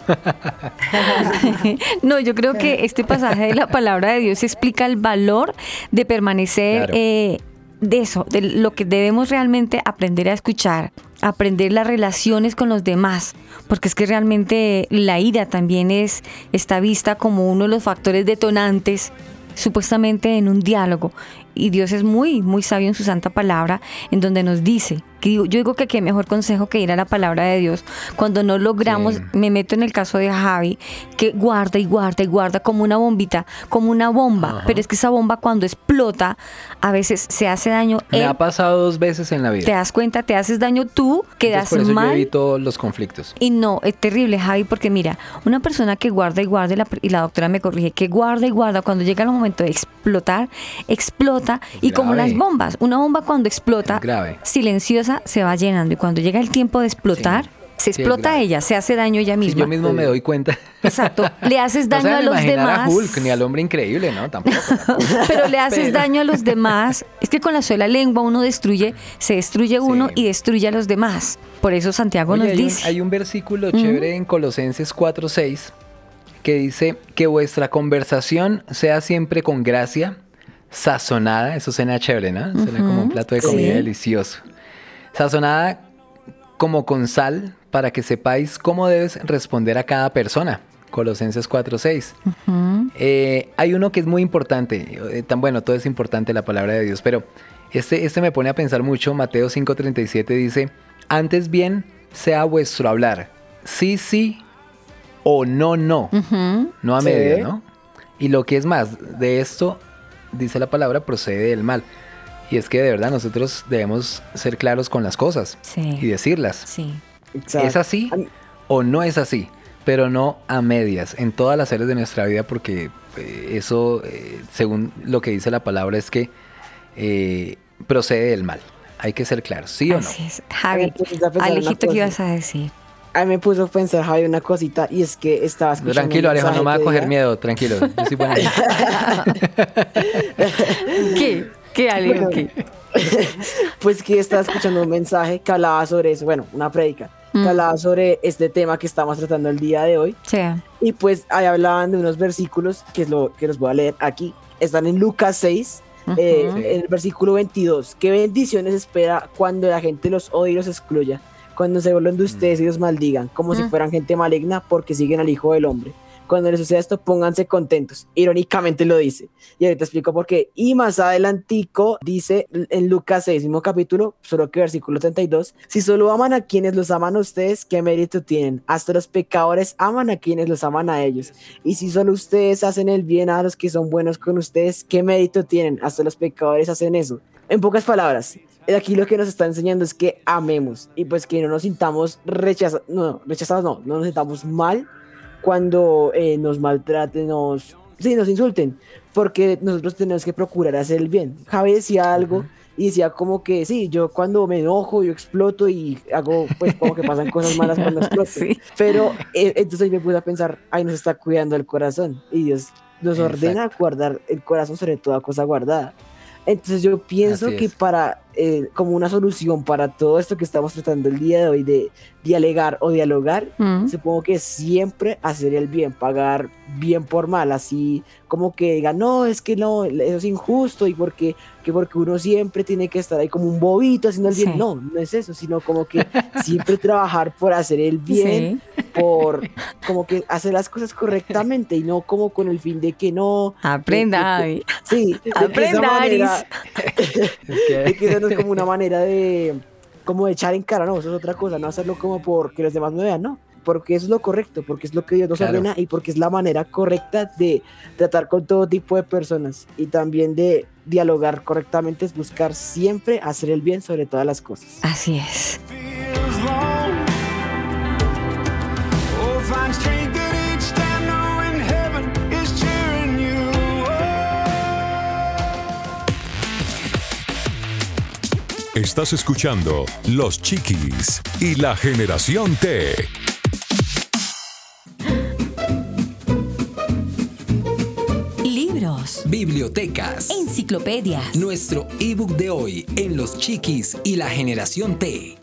<laughs> no, yo creo que este pasaje de la palabra de Dios explica el valor de permanecer Claro. eh, de eso, de lo que debemos realmente aprender a escuchar, aprender las relaciones con los demás, porque es que realmente la ira también es está vista como uno de los factores detonantes supuestamente en un diálogo y Dios es muy muy sabio en su santa palabra en donde nos dice yo digo que qué mejor consejo que ir a la palabra de Dios cuando no logramos me meto en el caso de Javi que guarda y guarda y guarda como una bombita como una bomba Ajá. pero es que esa bomba cuando explota a veces se hace daño Me él, ha pasado dos veces en la vida. te das cuenta te haces daño tú quedas por eso yo mal evito los conflictos. y no, es terrible, Javi, porque mira, una persona que guarda y guarda, y la, y la doctora me corrige, que guarda y guarda, cuando llega el momento de explotar, explota, y como las bombas, una bomba cuando explota, grave. silenciosa, se va llenando, y cuando llega el tiempo de explotar, se Sí, explota ella, se hace daño ella Sí, misma. yo mismo me doy cuenta. Exacto, le haces <laughs> daño a los demás. a Hulk ni al hombre increíble, ¿no? Tampoco. <laughs> pero le haces Pero- daño a los demás. Es que con la sola lengua uno destruye, se destruye uno y destruye a los demás. Por eso Santiago Oye, nos hay, un, dice. hay un versículo chévere en Colosenses 4:6 que dice que vuestra conversación sea siempre con gracia, sazonada, eso suena chévere, ¿no? Suena como un plato de comida sí. delicioso. Sazonada como con sal para que sepáis cómo debes responder a cada persona. Colosenses 4:6. Ujú. Eh, hay uno que es muy importante, eh, tan bueno, todo es importante la palabra de Dios, pero este, este me pone a pensar mucho. Mateo 5:37 dice, antes bien sea vuestro hablar, sí, sí o no, no, no a Sí. medio, ¿no? Y lo que es más, de esto, dice la palabra, procede del mal. Y es que de verdad nosotros debemos ser claros con las cosas Sí. y decirlas. Sí. ¿Es así o no es así? Pero no a medias, en todas las áreas de nuestra vida, porque eh, eso, eh, según lo que dice la palabra, es que eh, procede del mal. Hay que ser claros, ¿sí o no? Así es. Javi, Alejito, ¿qué ibas a decir? A mí me puso a pensar, Javi, una cosita, y es que estaba escuchando. Tranquilo, Alejo, no me va a coger miedo, tranquilo. Yo soy. <laughs> <laughs> ¿Qué? ¿Qué, Alejo? Bueno. <laughs> Pues que estaba escuchando un mensaje que hablaba sobre eso, bueno, una prédica, Mm. que hablaba sobre este tema que estamos tratando el día de hoy. Sí. Y pues ahí hablaban de unos versículos que es lo que los voy a leer aquí. Están en Lucas 6, eh, en el versículo 22. ¿Qué bendiciones espera cuando la gente los odie y los excluya? Cuando se burlen de ustedes y los maldigan, como si Mm. fueran gente maligna porque siguen al Hijo del Hombre. Cuando les suceda esto, pónganse contentos. Irónicamente lo dice. Y ahorita explico por qué. Y más adelantico dice en Lucas 6, mismo capítulo, solo que versículo 32, si solo aman a quienes los aman a ustedes, ¿qué mérito tienen? Hasta los pecadores aman a quienes los aman a ellos. Y si solo ustedes hacen el bien a los que son buenos con ustedes, ¿qué mérito tienen? Hasta los pecadores hacen eso. En pocas palabras, aquí lo que nos está enseñando es que amemos y pues que no nos sintamos rechazados, no, rechazados no, no nos sintamos mal cuando eh, nos maltraten, nos, sí, nos insulten, porque nosotros tenemos que procurar hacer el bien. Javi decía algo y decía como que sí, yo cuando me enojo, yo exploto y hago, pues como que pasan cosas malas cuando <laughs> exploto. Sí. Pero eh, entonces me puse a pensar, ahí nos está cuidando el corazón y Dios nos ordena guardar el corazón sobre toda cosa guardada. Entonces yo pienso Así que es. para, eh, como una solución para todo esto que estamos tratando el día de hoy de dialogar o dialogar, Mm. supongo que siempre hacer el bien, pagar bien por mal, así como que digan, no, es que no, eso es injusto y porque, que porque uno siempre tiene que estar ahí como un bobito haciendo el bien. Sí. No, no es eso, sino como que <laughs> siempre trabajar por hacer el bien, por <laughs> como que hacer las cosas correctamente y no como con el fin de que no. Aprenda, de- de-. Sí, de esa Aprenda, Aris. <laughs> de que no es como una <laughs> manera de como de echar en cara, no, eso es otra cosa, no hacerlo como porque los demás me vean, no, porque eso es lo correcto, porque es lo que Dios nos Claro. ordena y porque es la manera correcta de tratar con todo tipo de personas y también de dialogar correctamente es buscar siempre hacer el bien sobre todas las cosas. Así es. Estás escuchando Los Chiquis y la Generación T. Libros, Bibliotecas. enciclopedias, Nuestro ebook de hoy en Los Chiquis y la Generación T.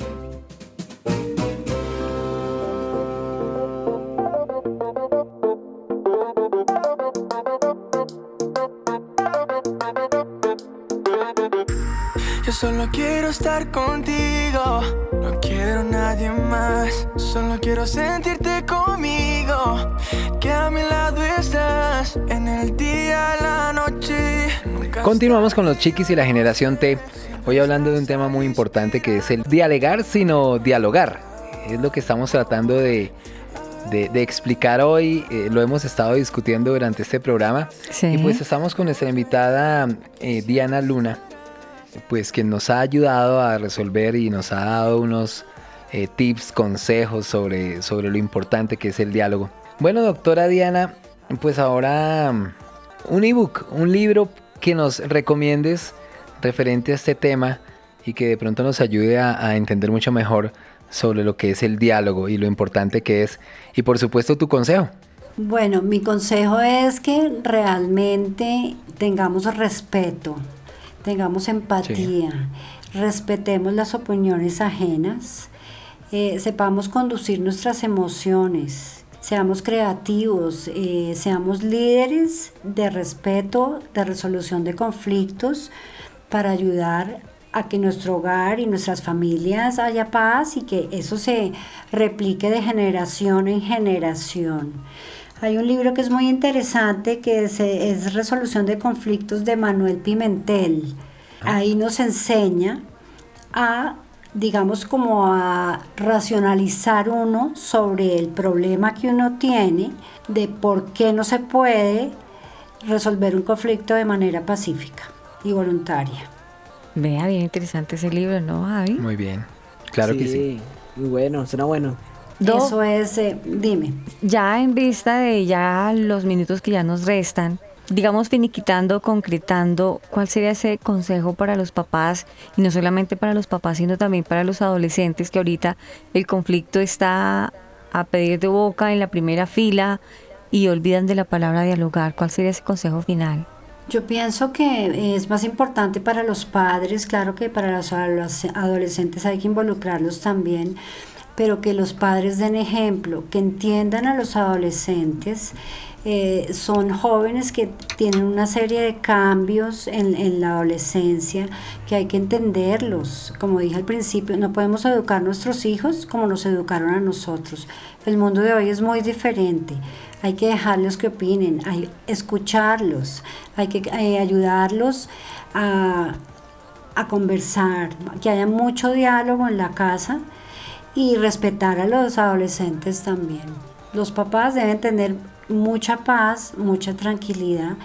solo quiero estar contigo, no quiero nadie más. Solo quiero sentirte conmigo, que a mi lado estás en el día, la noche. Nunca Continuamos con los chiquis y la generación T. Hoy hablando de un tema muy importante que es el dialogar, sino dialogar. Es lo que estamos tratando de, de- de explicar hoy. eh, lo hemos estado discutiendo durante este programa. Sí. Y pues estamos con nuestra invitada eh, Diana Luna, pues quien nos ha ayudado a resolver y nos ha dado unos eh, tips, consejos sobre, sobre lo importante que es el diálogo. Bueno, doctora Diana, pues ahora mm, un ebook, un libro que nos recomiendes referente a este tema y que de pronto nos ayude a, a entender mucho mejor sobre lo que es el diálogo y lo importante que es. Y por supuesto tu consejo. Bueno, mi consejo es que realmente tengamos respeto, tengamos empatía, respetemos las opiniones ajenas, eh, sepamos conducir nuestras emociones, seamos creativos, eh, seamos líderes de respeto, de resolución de conflictos para ayudar a que nuestro hogar y nuestras familias haya paz y que eso se replique de generación en generación. Hay un libro que es muy interesante que es, eh, es Resolución de Conflictos de Manuel Pimentel. Ahí nos enseña a, digamos, como a racionalizar uno sobre el problema que uno tiene, de por qué no se puede resolver un conflicto de manera pacífica y voluntaria. Vea, bien interesante ese libro, ¿no, Javi? Muy bien. Claro que sí. Muy bueno, suena bueno. Do- Eso es, eh, dime. Ya en vista de ya los minutos que ya nos restan, digamos, finiquitando, concretando, ¿cuál sería ese consejo para los papás? Y no solamente para los papás, sino también para los adolescentes, que ahorita el conflicto está a pedir de boca en la primera fila y olvidan de la palabra dialogar. ¿Cuál sería ese consejo final? Yo pienso que es más importante para los padres, claro que para los adolescentes hay que involucrarlos también, pero que los padres den ejemplo, que entiendan a los adolescentes. Eh, son jóvenes que tienen una serie de cambios en, en, la adolescencia que hay que entenderlos. Como dije al principio, no podemos educar a nuestros hijos como nos educaron a nosotros. El mundo de hoy es muy diferente hay que dejarlos que opinen, hay escucharlos, hay que eh, ayudarlos a, a conversar, que haya mucho diálogo en la casa y respetar a los adolescentes también. Los papás deben tener mucha paz, mucha tranquilidad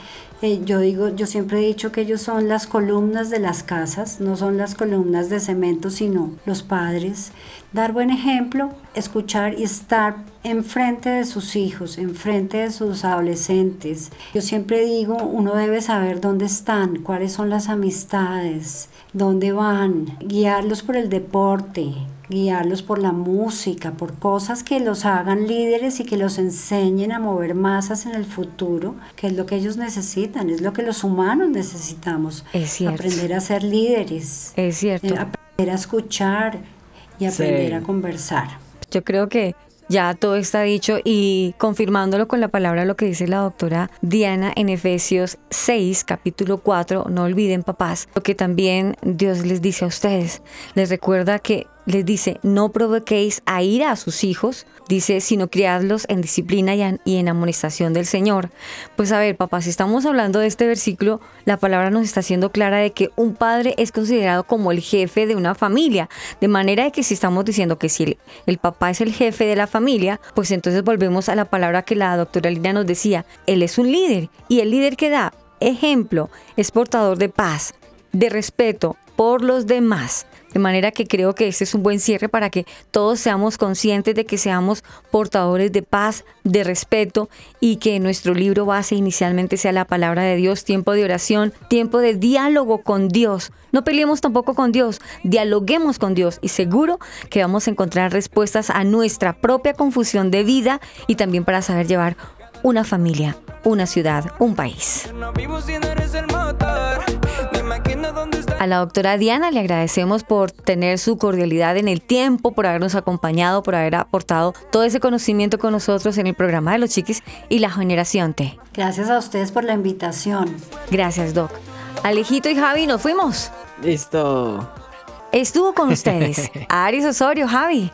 eh, yo digo, yo siempre he dicho que ellos son las columnas de las casas, no son las columnas de cemento, sino los padres. Dar buen ejemplo, escuchar y estar enfrente de sus hijos, enfrente de sus adolescentes. Yo siempre digo, uno debe saber dónde están, cuáles son las amistades, dónde van, guiarlos por el deporte, guiarlos por la música, por cosas que los hagan líderes y que los enseñen a mover masas en el futuro, que es lo que ellos necesitan, es lo que los humanos necesitamos. Es cierto. Aprender a ser líderes. Es cierto. Eh, aprender a escuchar y aprender a conversar. Yo creo que ya todo está dicho y confirmándolo con la palabra lo que dice la doctora Diana en Efesios 6, capítulo 4, no olviden papás, lo que también Dios les dice a ustedes. Les recuerda que les dice, no provoquéis a ira a sus hijos, dice, sino criadlos en disciplina y en amonestación del Señor. Pues a ver, papá, si estamos hablando de este versículo, la palabra nos está haciendo clara de que un padre es considerado como el jefe de una familia, de manera que si estamos diciendo que si el papá es el jefe de la familia, pues entonces volvemos a la palabra que la doctora Lina nos decía, él es un líder y el líder que da ejemplo es portador de paz, de respeto por los demás. De manera que creo que este es un buen cierre para que todos seamos conscientes de que seamos portadores de paz, de respeto y que nuestro libro base inicialmente sea la palabra de Dios, tiempo de oración, tiempo de diálogo con Dios. No peleemos tampoco con Dios, dialoguemos con Dios y seguro que vamos a encontrar respuestas a nuestra propia confusión de vida y también para saber llevar una familia, una ciudad, un país. A la doctora Diana le agradecemos por tener su cordialidad en el tiempo, por habernos acompañado, por haber aportado todo ese conocimiento con nosotros en el programa de los chiquis y la generación T. Gracias a ustedes por la invitación. Gracias, Doc. Alejito y Javi, nos fuimos. Listo. Estuvo con ustedes <laughs> Aris Osorio, Javi.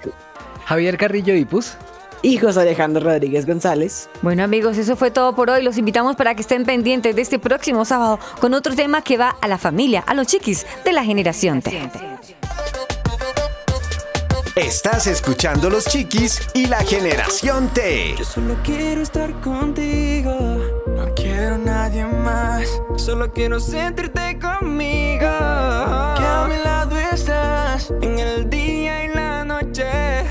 Javier Carrillo y Pus hijos Alejandro Rodríguez González. Bueno amigos, eso fue todo por hoy. Los invitamos para que estén pendientes de este próximo sábado con otro tema que va a la familia, a los chiquis de la generación T. Estás escuchando los chiquis y la generación T. Yo solo quiero estar contigo, no quiero nadie más, solo quiero sentirte conmigo. Que a mi lado estás en el día y la noche,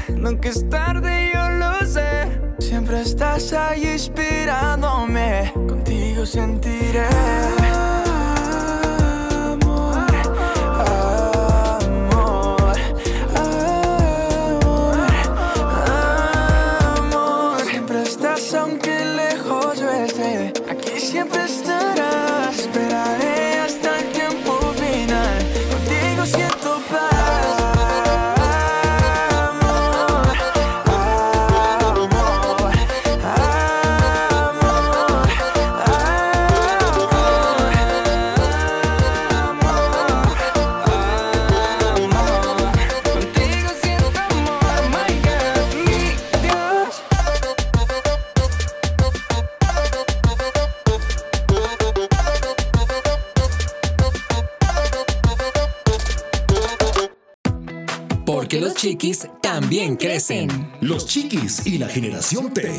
nunca es tarde yo Siempre estás ahí inspirándome. Contigo sentiré. Chiquis también crecen. Los chiquis y la generación T.